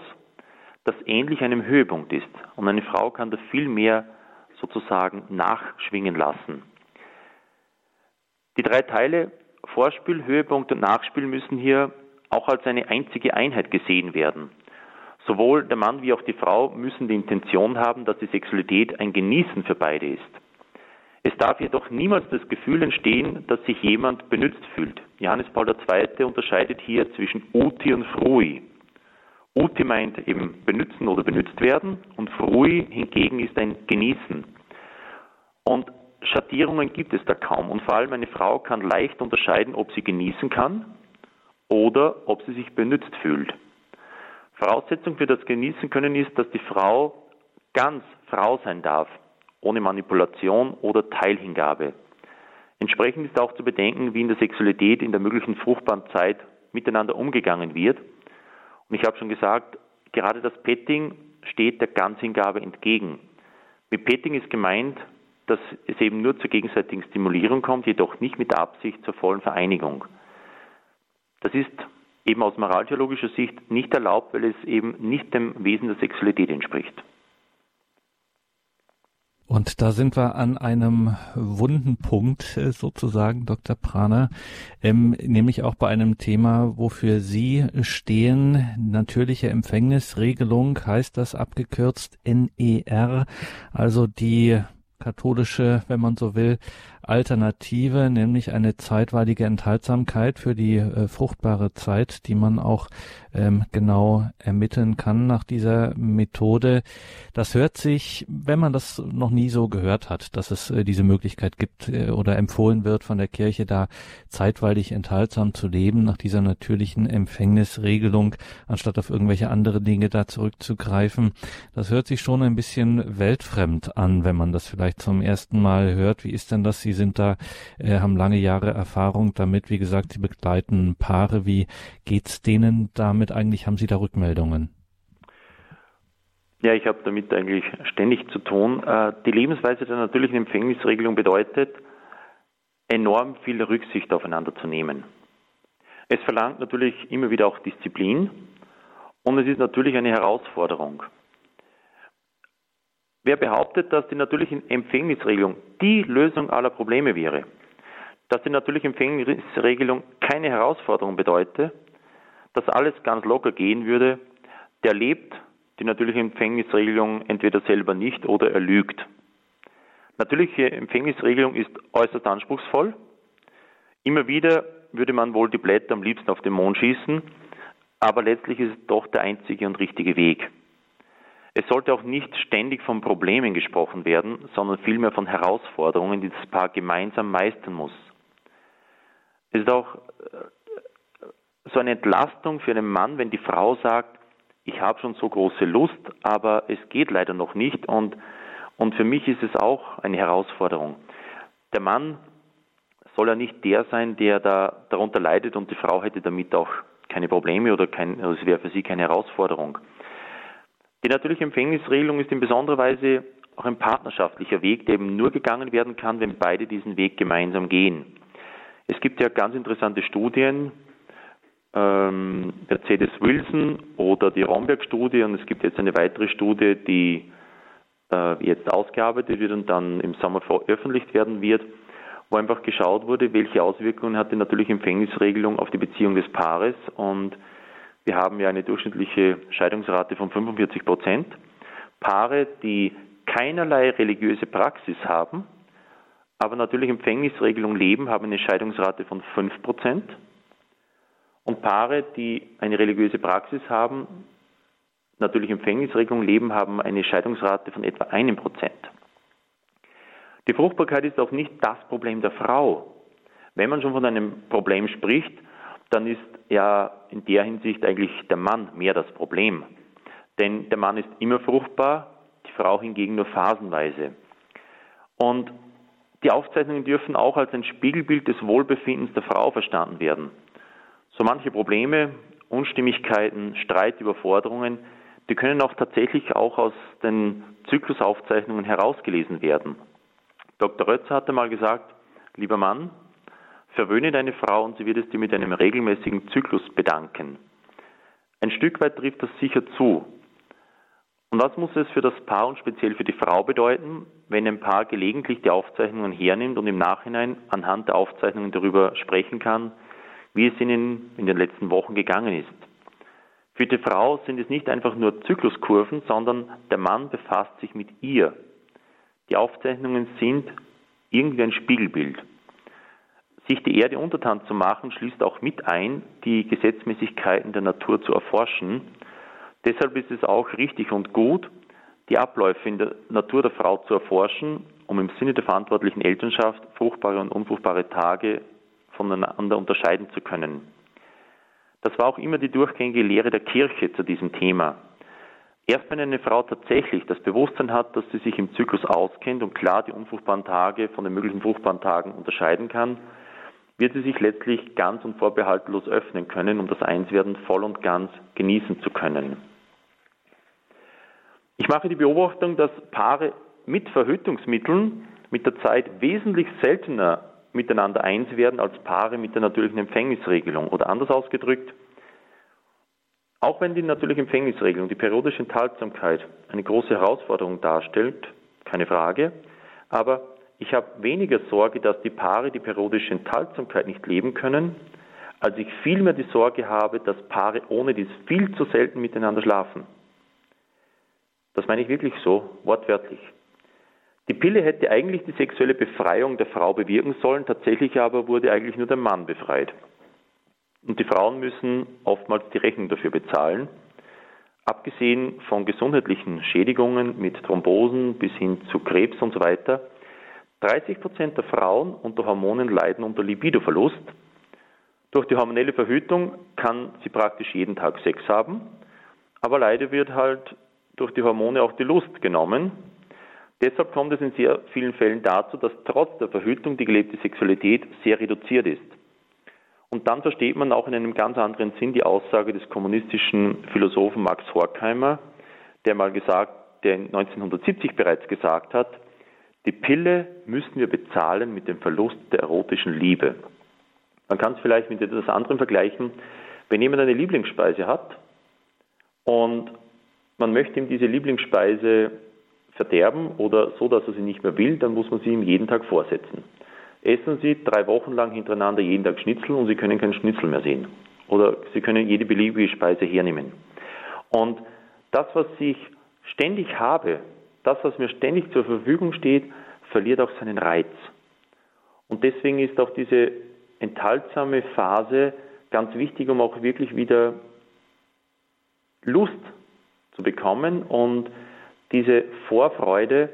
das ähnlich einem Höhepunkt ist. Und eine Frau kann da viel mehr sozusagen nachschwingen lassen. Die drei Teile Vorspiel, Höhepunkt und Nachspiel müssen hier auch als eine einzige Einheit gesehen werden. Sowohl der Mann wie auch die Frau müssen die Intention haben, dass die Sexualität ein Genießen für beide ist. Es darf jedoch niemals das Gefühl entstehen, dass sich jemand benützt fühlt. Johannes Paul II. unterscheidet hier zwischen Uti und Frui. Uti meint eben benützen oder benützt werden und Frui hingegen ist ein Genießen. Und Schattierungen gibt es da kaum und vor allem eine Frau kann leicht unterscheiden, ob sie genießen kann oder ob sie sich benützt fühlt. Voraussetzung für das Genießen können ist, dass die Frau ganz Frau sein darf, ohne Manipulation oder Teilhingabe. Entsprechend ist auch zu bedenken, wie in der Sexualität in der möglichen fruchtbaren Zeit miteinander umgegangen wird und ich habe schon gesagt, gerade das Petting steht der Ganzhingabe entgegen. Mit Petting ist gemeint, dass es eben nur zur gegenseitigen Stimulierung kommt, jedoch nicht mit der Absicht zur vollen Vereinigung. Das ist eben aus moraltheologischer Sicht nicht erlaubt, weil es eben nicht dem Wesen der Sexualität entspricht. Und da sind wir an einem wunden Punkt äh, sozusagen, Dr. Prana, ähm, nämlich auch bei einem Thema, wofür Sie stehen. Natürliche Empfängnisregelung heißt das abgekürzt NER, also die katholische, wenn man so will, Alternative, nämlich eine zeitweilige Enthaltsamkeit für die äh, fruchtbare Zeit, die man auch ähm, genau ermitteln kann nach dieser Methode. Das hört sich, wenn man das noch nie so gehört hat, dass es äh, diese Möglichkeit gibt äh, oder empfohlen wird von der Kirche, da zeitweilig enthaltsam zu leben nach dieser natürlichen Empfängnisregelung, anstatt auf irgendwelche andere Dinge da zurückzugreifen. Das hört sich schon ein bisschen weltfremd an, wenn man das vielleicht zum ersten Mal hört. Wie ist denn das? Sie sind da, äh, haben lange Jahre Erfahrung damit. Wie gesagt, Sie begleiten Paare. Wie geht's denen damit eigentlich? Haben Sie da Rückmeldungen? Ja, ich habe damit eigentlich ständig zu tun. Äh, die Lebensweise der natürlichen Empfängnisregelung bedeutet, enorm viel Rücksicht aufeinander zu nehmen. Es verlangt natürlich immer wieder auch Disziplin und es ist natürlich eine Herausforderung. Wer behauptet, dass die natürliche Empfängnisregelung die Lösung aller Probleme wäre, dass die natürliche Empfängnisregelung keine Herausforderung bedeutet, dass alles ganz locker gehen würde, der lebt die natürliche Empfängnisregelung entweder selber nicht oder er lügt. Natürliche Empfängnisregelung ist äußerst anspruchsvoll. Immer wieder würde man wohl die Blätter am liebsten auf den Mond schießen, aber letztlich ist es doch der einzige und richtige Weg. Es sollte auch nicht ständig von Problemen gesprochen werden, sondern vielmehr von Herausforderungen, die das Paar gemeinsam meistern muss. Es ist auch äh, so eine Entlastung für einen Mann, wenn die Frau sagt, ich habe schon so große Lust, aber es geht leider noch nicht und, und für mich ist es auch eine Herausforderung. Der Mann soll ja nicht der sein, der da darunter leidet und die Frau hätte damit auch keine Probleme oder kein, also es wäre für sie keine Herausforderung. Die natürliche Empfängnisregelung ist in besonderer Weise auch ein partnerschaftlicher Weg, der eben nur gegangen werden kann, wenn beide diesen Weg gemeinsam gehen. Es gibt ja ganz interessante Studien, ähm, Mercedes Wilson oder die Romberg-Studie und es gibt jetzt eine weitere Studie, die äh, jetzt ausgearbeitet wird und dann im Sommer veröffentlicht werden wird, wo einfach geschaut wurde, welche Auswirkungen hat die natürliche Empfängnisregelung auf die Beziehung des Paares und wir haben ja eine durchschnittliche Scheidungsrate von 45 Prozent. Paare, die keinerlei religiöse Praxis haben, aber natürlich Empfängnisregelung leben, haben eine Scheidungsrate von 5 Prozent. Und Paare, die eine religiöse Praxis haben, natürlich Empfängnisregelung leben, haben eine Scheidungsrate von etwa einem Prozent. Die Fruchtbarkeit ist auch nicht das Problem der Frau. Wenn man schon von einem Problem spricht, dann ist ja in der Hinsicht eigentlich der Mann mehr das Problem. Denn der Mann ist immer fruchtbar, die Frau hingegen nur phasenweise. Und die Aufzeichnungen dürfen auch als ein Spiegelbild des Wohlbefindens der Frau verstanden werden. So manche Probleme, Unstimmigkeiten, Streit, Überforderungen, die können auch tatsächlich auch aus den Zyklusaufzeichnungen herausgelesen werden. Dr. Rötzer hatte mal gesagt, lieber Mann, verwöhne deine Frau und sie wird es dir mit einem regelmäßigen Zyklus bedanken. Ein Stück weit trifft das sicher zu. Und was muss es für das Paar und speziell für die Frau bedeuten, wenn ein Paar gelegentlich die Aufzeichnungen hernimmt und im Nachhinein anhand der Aufzeichnungen darüber sprechen kann, wie es ihnen in den letzten Wochen gegangen ist? Für die Frau sind es nicht einfach nur Zykluskurven, sondern der Mann befasst sich mit ihr. Die Aufzeichnungen sind irgendwie ein Spiegelbild. Sich die Erde untertan zu machen, schließt auch mit ein, die Gesetzmäßigkeiten der Natur zu erforschen Deshalb ist es auch richtig und gut, die Abläufe in der Natur der Frau zu erforschen, um im Sinne der verantwortlichen Elternschaft fruchtbare und unfruchtbare Tage voneinander unterscheiden zu können. Das war auch immer die durchgängige Lehre der Kirche zu diesem Thema. Erst wenn eine Frau tatsächlich das Bewusstsein hat, dass sie sich im Zyklus auskennt und klar die unfruchtbaren Tage von den möglichen fruchtbaren Tagen unterscheiden kann, wird sie sich letztlich ganz und vorbehaltlos öffnen können, um das Einswerden voll und ganz genießen zu können. Ich mache die Beobachtung, dass Paare mit Verhütungsmitteln mit der Zeit wesentlich seltener miteinander eins werden als Paare mit der natürlichen Empfängnisregelung. Oder anders ausgedrückt, auch wenn die natürliche Empfängnisregelung, die periodische Enthaltsamkeit eine große Herausforderung darstellt, keine Frage, aber ich habe weniger Sorge, dass die Paare die periodische Enthaltsamkeit nicht leben können, als ich vielmehr die Sorge habe, dass Paare ohne dies viel zu selten miteinander schlafen. Das meine ich wirklich so, wortwörtlich. Die Pille hätte eigentlich die sexuelle Befreiung der Frau bewirken sollen, tatsächlich aber wurde eigentlich nur der Mann befreit. Und die Frauen müssen oftmals die Rechnung dafür bezahlen. Abgesehen von gesundheitlichen Schädigungen mit Thrombosen bis hin zu Krebs und so weiter, 30 Prozent der Frauen unter Hormonen leiden unter Libidoverlust. Durch die hormonelle Verhütung kann sie praktisch jeden Tag Sex haben, aber leider wird halt durch die Hormone auch die Lust genommen. Deshalb kommt es in sehr vielen Fällen dazu, dass trotz der Verhütung die gelebte Sexualität sehr reduziert ist. Und dann versteht man auch in einem ganz anderen Sinn die Aussage des kommunistischen Philosophen Max Horkheimer, der mal gesagt, der 1970 bereits gesagt hat, die Pille müssen wir bezahlen mit dem Verlust der erotischen Liebe. Man kann es vielleicht mit etwas anderem vergleichen. Wenn jemand eine Lieblingsspeise hat und man möchte ihm diese Lieblingsspeise verderben oder so, dass er sie nicht mehr will, dann muss man sie ihm jeden Tag vorsetzen. Essen Sie drei Wochen lang hintereinander jeden Tag Schnitzel und Sie können keinen Schnitzel mehr sehen. Oder Sie können jede beliebige Speise hernehmen. Und das, was ich ständig habe, das, was mir ständig zur Verfügung steht, verliert auch seinen Reiz. Und deswegen ist auch diese enthaltsame Phase ganz wichtig, um auch wirklich wieder Lust zu bekommen und diese Vorfreude,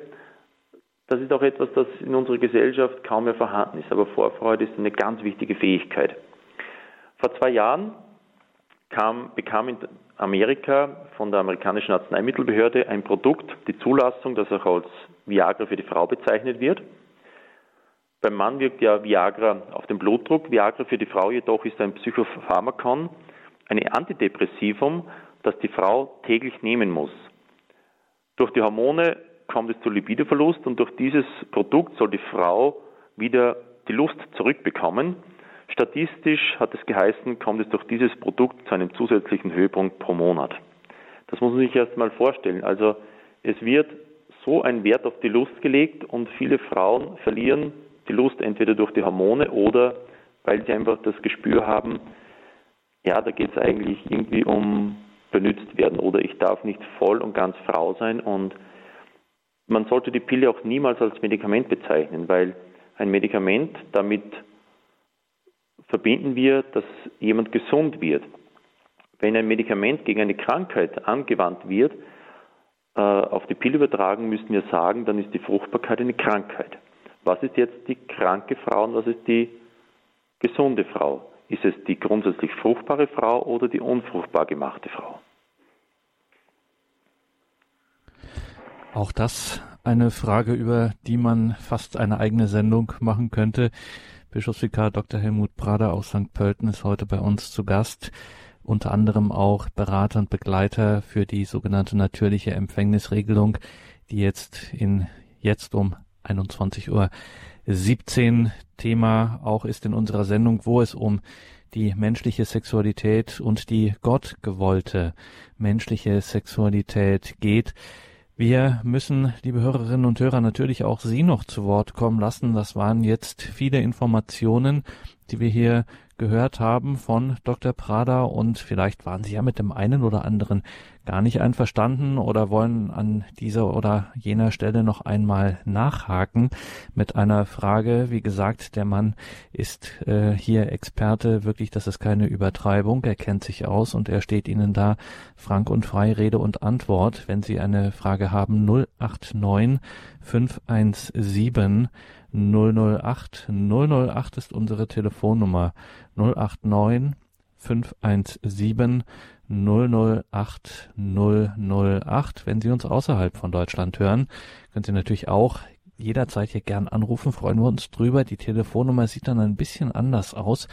das ist auch etwas, das in unserer Gesellschaft kaum mehr vorhanden ist. Aber Vorfreude ist eine ganz wichtige Fähigkeit. Vor zwei Jahren kam, bekam in Amerika von der amerikanischen Arzneimittelbehörde ein Produkt, die Zulassung, das auch als Viagra für die Frau bezeichnet wird. Beim Mann wirkt ja Viagra auf den Blutdruck. Viagra für die Frau jedoch ist ein Psychopharmakon, ein Antidepressivum, das die Frau täglich nehmen muss. Durch die Hormone kommt es zu Libidoverlust und durch dieses Produkt soll die Frau wieder die Lust zurückbekommen. Statistisch hat es geheißen, kommt es durch dieses Produkt zu einem zusätzlichen Höhepunkt pro Monat. Das muss man sich erst mal vorstellen. Also es wird so ein Wert auf die Lust gelegt und viele Frauen verlieren die Lust entweder durch die Hormone oder weil sie einfach das Gespür haben, ja, da geht es eigentlich irgendwie um benutzt werden oder ich darf nicht voll und ganz Frau sein und man sollte die Pille auch niemals als Medikament bezeichnen, weil ein Medikament, damit verbinden wir, dass jemand gesund wird. Wenn ein Medikament gegen eine Krankheit angewandt wird, äh, auf die Pille übertragen, müssen wir sagen, dann ist die Fruchtbarkeit eine Krankheit. Was ist jetzt die kranke Frau und was ist die gesunde Frau? Ist es die grundsätzlich fruchtbare Frau oder die unfruchtbar gemachte Frau? Auch das eine Frage, über die man fast eine eigene Sendung machen könnte. Bischofsvikar Dr. Helmut Prader aus St. Pölten ist heute bei uns zu Gast, unter anderem auch Berater und Begleiter für die sogenannte natürliche Empfängnisregelung, die jetzt in jetzt um 21 Uhr 17 Thema auch ist in unserer Sendung, wo es um die menschliche Sexualität und die gottgewollte menschliche Sexualität geht. Wir müssen, liebe Hörerinnen und Hörer, natürlich auch Sie noch zu Wort kommen lassen. Das waren jetzt viele Informationen, die wir hier gehört haben von Dr. Prada und vielleicht waren Sie ja mit dem einen oder anderen gar nicht einverstanden oder wollen an dieser oder jener Stelle noch einmal nachhaken mit einer Frage. Wie gesagt, der Mann ist äh, hier Experte, wirklich, das ist keine Übertreibung, er kennt sich aus und er steht Ihnen da frank und frei Rede und Antwort. Wenn Sie eine Frage haben, 089 517 008 008 ist unsere Telefonnummer 089 517 008 008. Wenn Sie uns außerhalb von Deutschland hören, können Sie natürlich auch jederzeit hier gern anrufen, freuen wir uns drüber. Die Telefonnummer sieht dann ein bisschen anders aus.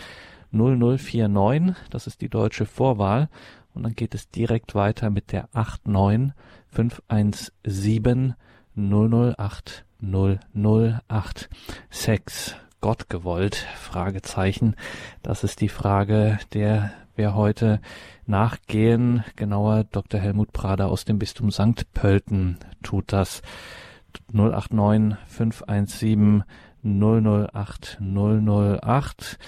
0049, das ist die deutsche Vorwahl. Und dann geht es direkt weiter mit der 89 517 008 008. Sex, Gott gewollt? Fragezeichen. Das ist die Frage, der wir heute nachgehen. Genauer Dr. Helmut Prader aus dem Bistum St. Pölten tut das. 089 517 008 008.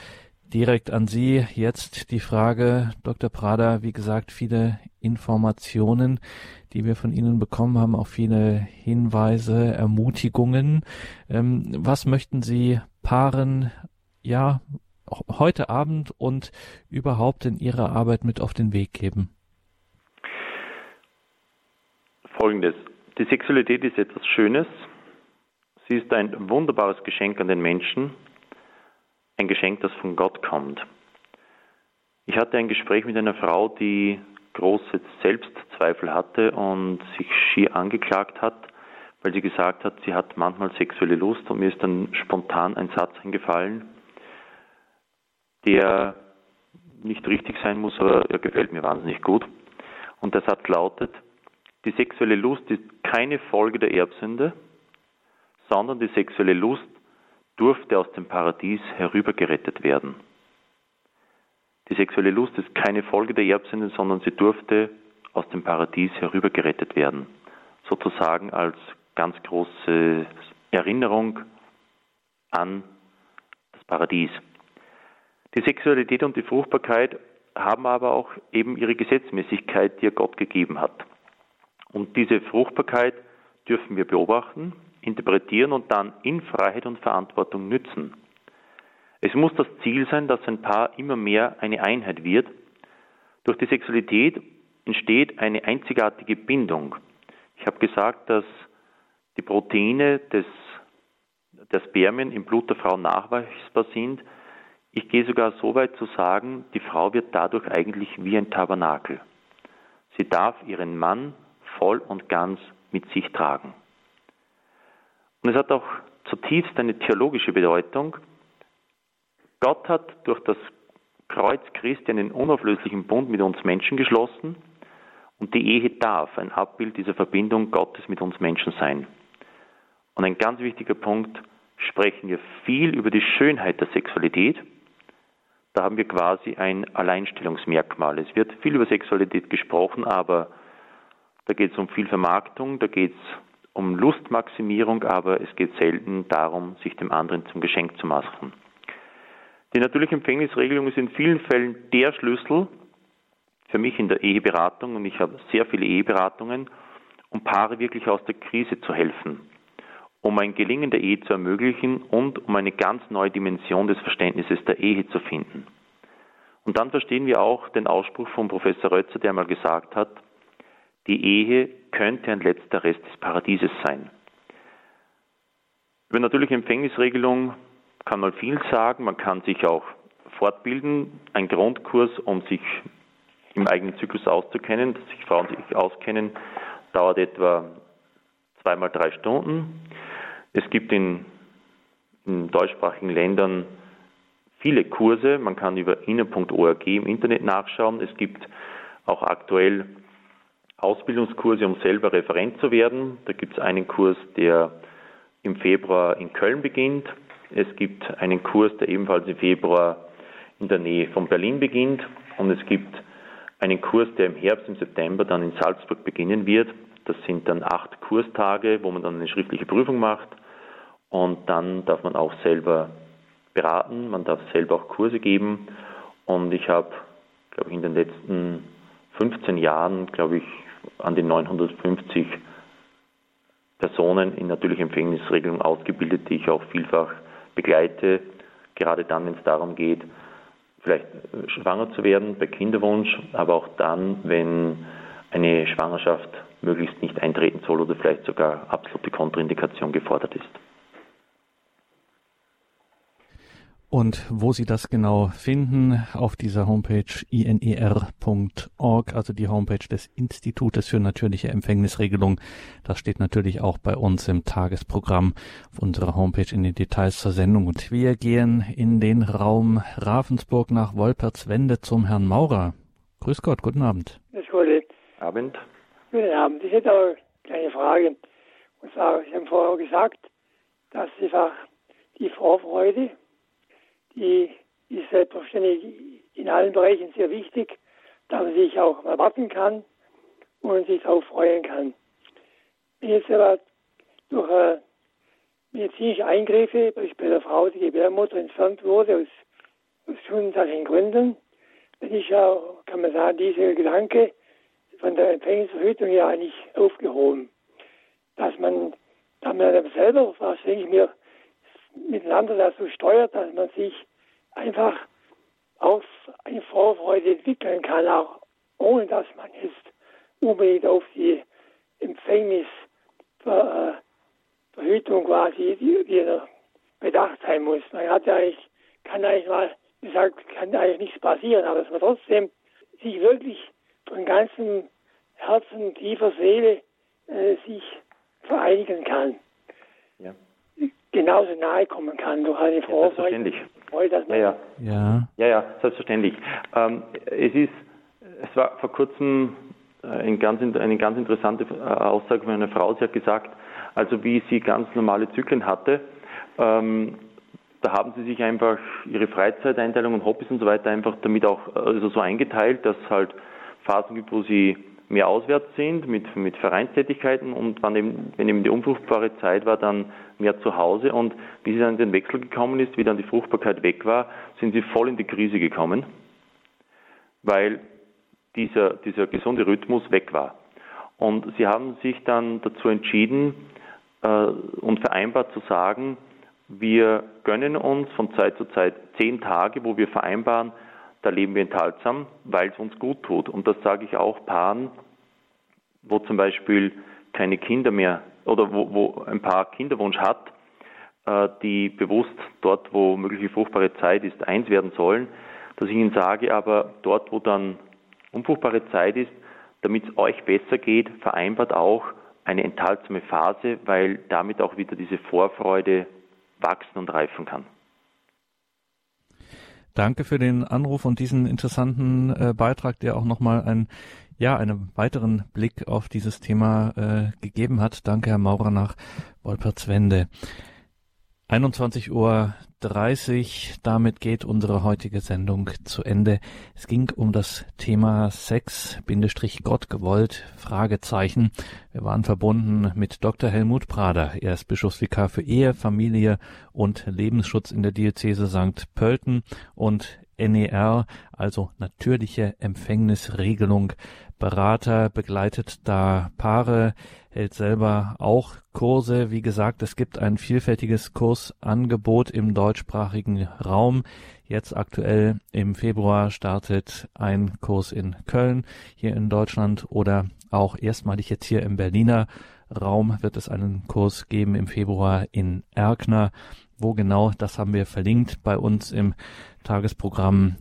Direkt an Sie jetzt die Frage, Dr. Prader, wie gesagt, viele Informationen, die wir von Ihnen bekommen haben, auch viele Hinweise, Ermutigungen. Ähm, was möchten Sie Paaren, ja, heute Abend und überhaupt in Ihrer Arbeit mit auf den Weg geben? Folgendes. Die Sexualität ist etwas Schönes. Sie ist ein wunderbares Geschenk an den Menschen. Ein Geschenk, das von Gott kommt. Ich hatte ein Gespräch mit einer Frau, die große Selbstzweifel hatte und sich schier angeklagt hat, weil sie gesagt hat, sie hat manchmal sexuelle Lust und mir ist dann spontan ein Satz eingefallen, der nicht richtig sein muss, aber er gefällt mir wahnsinnig gut. Und der Satz lautet, die sexuelle Lust ist keine Folge der Erbsünde, sondern die sexuelle Lust durfte aus dem Paradies herübergerettet werden. Die sexuelle Lust ist keine Folge der Erbsünde, sondern sie durfte aus dem Paradies herübergerettet werden. Sozusagen als ganz große Erinnerung an das Paradies. Die Sexualität und die Fruchtbarkeit haben aber auch eben ihre Gesetzmäßigkeit, die er Gott gegeben hat. Und diese Fruchtbarkeit dürfen wir beobachten, interpretieren und dann in Freiheit und Verantwortung nützen. Es muss das Ziel sein, dass ein Paar immer mehr eine Einheit wird. Durch die Sexualität entsteht eine einzigartige Bindung. Ich habe gesagt, dass die Proteine des, der Spermien im Blut der Frau nachweisbar sind. Ich gehe sogar so weit zu sagen, die Frau wird dadurch eigentlich wie ein Tabernakel. Sie darf ihren Mann voll und ganz mit sich tragen. Und es hat auch zutiefst eine theologische Bedeutung. Gott hat durch das Kreuz Christi einen unauflöslichen Bund mit uns Menschen geschlossen und die Ehe darf ein Abbild dieser Verbindung Gottes mit uns Menschen sein. Und ein ganz wichtiger Punkt, sprechen wir viel über die Schönheit der Sexualität, da haben wir quasi ein Alleinstellungsmerkmal. Es wird viel über Sexualität gesprochen, aber da geht es um viel Vermarktung, da geht es um Lustmaximierung, aber es geht selten darum, sich dem anderen zum Geschenk zu machen. Die natürliche Empfängnisregelung ist in vielen Fällen der Schlüssel für mich in der Eheberatung und ich habe sehr viele Eheberatungen, um Paare wirklich aus der Krise zu helfen, um ein Gelingen der Ehe zu ermöglichen und um eine ganz neue Dimension des Verständnisses der Ehe zu finden. Und dann verstehen wir auch den Ausspruch von Professor Rötzer, der einmal gesagt hat, die Ehe könnte ein letzter Rest des Paradieses sein. Über natürliche Empfängnisregelung kann man viel sagen, man kann sich auch fortbilden, ein Grundkurs, um sich im eigenen Zyklus auszukennen, dass sich Frauen sich auskennen, dauert etwa zweimal drei Stunden. Es gibt in, in deutschsprachigen Ländern viele Kurse. Man kann über inner.org im Internet nachschauen. Es gibt auch aktuell Ausbildungskurse, um selber Referent zu werden. Da gibt es einen Kurs, der im Februar in Köln beginnt. Es gibt einen Kurs, der ebenfalls im Februar in der Nähe von Berlin beginnt. Und es gibt einen Kurs, der im Herbst, im September dann in Salzburg beginnen wird. Das sind dann acht Kurstage, wo man dann eine schriftliche Prüfung macht. Und dann darf man auch selber beraten, man darf selber auch Kurse geben. Und ich habe, glaube ich, in den letzten 15 Jahren, glaube ich, an die 950 Personen in natürlicher Empfängnisregelung ausgebildet, die ich auch vielfach begleite, gerade dann, wenn es darum geht, vielleicht schwanger zu werden bei Kinderwunsch, aber auch dann, wenn eine Schwangerschaft möglichst nicht eintreten soll oder vielleicht sogar absolute Kontraindikation gefordert ist. Und wo Sie das genau finden, auf dieser Homepage iner.org, also die Homepage des Institutes für natürliche Empfängnisregelung. Das steht natürlich auch bei uns im Tagesprogramm auf unserer Homepage in den Details zur Sendung. Und wir gehen in den Raum Ravensburg nach Wolpertswende zum Herrn Maurer. Grüß Gott, guten Abend. Grüß Gott. Abend. Guten Abend. Ich hätte auch eine kleine Frage. Und zwar, Sie haben vorher gesagt, dass einfach die Vorfreude die ist selbstverständlich in allen Bereichen sehr wichtig, dass man sich auch erwarten kann und sich darauf freuen kann. Wenn jetzt aber durch äh, medizinische Eingriffe, beispielsweise der Frau die Gebärmutter entfernt wurde aus, aus gesundheitlichen Gründen, dann ist ja, kann man sagen, dieser Gedanke von der Empfängnisverhütung ja eigentlich aufgehoben. Dass man, dass man selber, was denke ich mir, miteinander dazu steuert, dass man sich einfach auf eine Vorfreude entwickeln kann, auch ohne dass man jetzt unbedingt auf die Empfängnisverhütung quasi die, bedacht sein muss. Man hat ja eigentlich, kann eigentlich mal gesagt, kann eigentlich nichts passieren, aber dass man trotzdem sich wirklich von ganzem Herzen, tiefer Seele äh, sich vereinigen kann. Genauso nahe kommen kann durch eine Vorfreude. Ja, ja, ja. ja. Ja, ja, selbstverständlich. Ähm, es ist, es war vor kurzem äh, ein ganz, eine ganz interessante äh, Aussage von einer Frau. Sie hat gesagt, also wie sie ganz normale Zyklen hatte, ähm, da haben sie sich einfach ihre Freizeiteinteilung und Hobbys und so weiter einfach damit auch also so eingeteilt, dass halt Phasen gibt, wo sie mehr auswärts sind mit, mit Vereinstätigkeiten und wann eben, wenn eben die unfruchtbare Zeit war, dann mehr zu Hause und wie sie dann in den Wechsel gekommen ist, wie dann die Fruchtbarkeit weg war, sind sie voll in die Krise gekommen, weil dieser, dieser gesunde Rhythmus weg war. Und sie haben sich dann dazu entschieden äh, und vereinbart zu sagen, wir gönnen uns von Zeit zu Zeit zehn Tage, wo wir vereinbaren, da leben wir enthaltsam, weil es uns gut tut. Und das sage ich auch Paaren, wo zum Beispiel keine Kinder mehr oder wo, wo ein Paar Kinderwunsch hat, äh, die bewusst dort, wo mögliche fruchtbare Zeit ist, eins werden sollen, dass ich ihnen sage, aber dort, wo dann unfruchtbare Zeit ist, damit es euch besser geht, vereinbart auch eine enthaltsame Phase, weil damit auch wieder diese Vorfreude wachsen und reifen kann. Danke für den Anruf und diesen interessanten äh, Beitrag, der auch nochmal ein, ja, einen weiteren Blick auf dieses Thema äh, gegeben hat. Danke, Herr Maurer nach Wolpertswende. 21 Uhr 30. Damit geht unsere heutige Sendung zu Ende. Es ging um das Thema Sex, Bindestrich Gott gewollt, Fragezeichen. Wir waren verbunden mit Dr. Helmut Prader. Er ist Bischofsvikar für Ehe, Familie und Lebensschutz in der Diözese St. Pölten und NER, also natürliche Empfängnisregelung. Berater begleitet da Paare, hält selber auch Kurse. Wie gesagt, es gibt ein vielfältiges Kursangebot im deutschsprachigen Raum. Jetzt aktuell im Februar startet ein Kurs in Köln hier in Deutschland oder auch erstmalig jetzt hier im Berliner Raum wird es einen Kurs geben im Februar in Erkner. Wo genau, das haben wir verlinkt bei uns im Tagesprogramm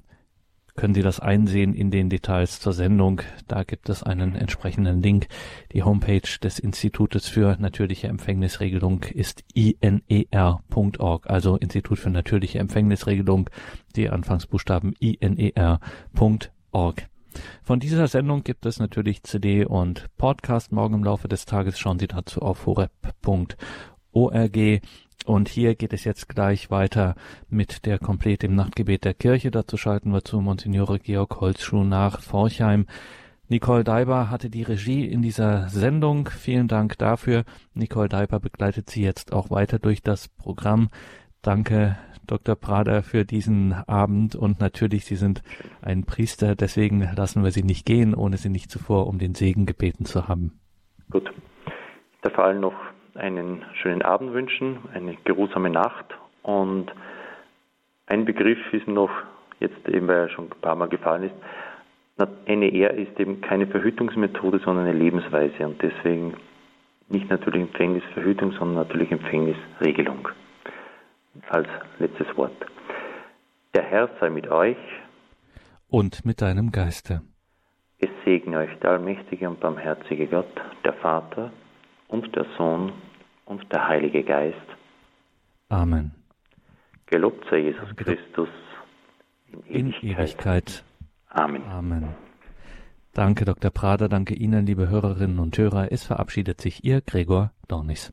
können Sie das einsehen in den Details zur Sendung. Da gibt es einen entsprechenden Link. Die Homepage des Institutes für natürliche Empfängnisregelung ist iner.org, also Institut für natürliche Empfängnisregelung, die Anfangsbuchstaben iner.org. Von dieser Sendung gibt es natürlich CD und Podcast. Morgen im Laufe des Tages schauen Sie dazu auf horep.org. Und hier geht es jetzt gleich weiter mit der Komplett im Nachtgebet der Kirche. Dazu schalten wir zu Monsignore Georg Holzschuh nach Forchheim. Nicole Daiber hatte die Regie in dieser Sendung. Vielen Dank dafür. Nicole Daiber begleitet Sie jetzt auch weiter durch das Programm. Danke, Dr. Prader, für diesen Abend. Und natürlich, Sie sind ein Priester, deswegen lassen wir Sie nicht gehen, ohne Sie nicht zuvor um den Segen gebeten zu haben. Gut. Der Fall noch einen schönen Abend wünschen, eine geruhsame Nacht und ein Begriff ist noch, jetzt eben weil er schon ein paar Mal gefallen ist, NER ist eben keine Verhütungsmethode, sondern eine Lebensweise und deswegen nicht natürlich Empfängnisverhütung, sondern natürlich Empfängnisregelung als letztes Wort. Der Herr sei mit euch und mit deinem Geiste. Es segne euch der allmächtige und barmherzige Gott, der Vater und der Sohn und der Heilige Geist. Amen. Gelobt sei Jesus Christus in Ewigkeit. In Ewigkeit. Amen. Amen. Danke, Dr. Prader. Danke Ihnen, liebe Hörerinnen und Hörer. Es verabschiedet sich Ihr Gregor Dornis.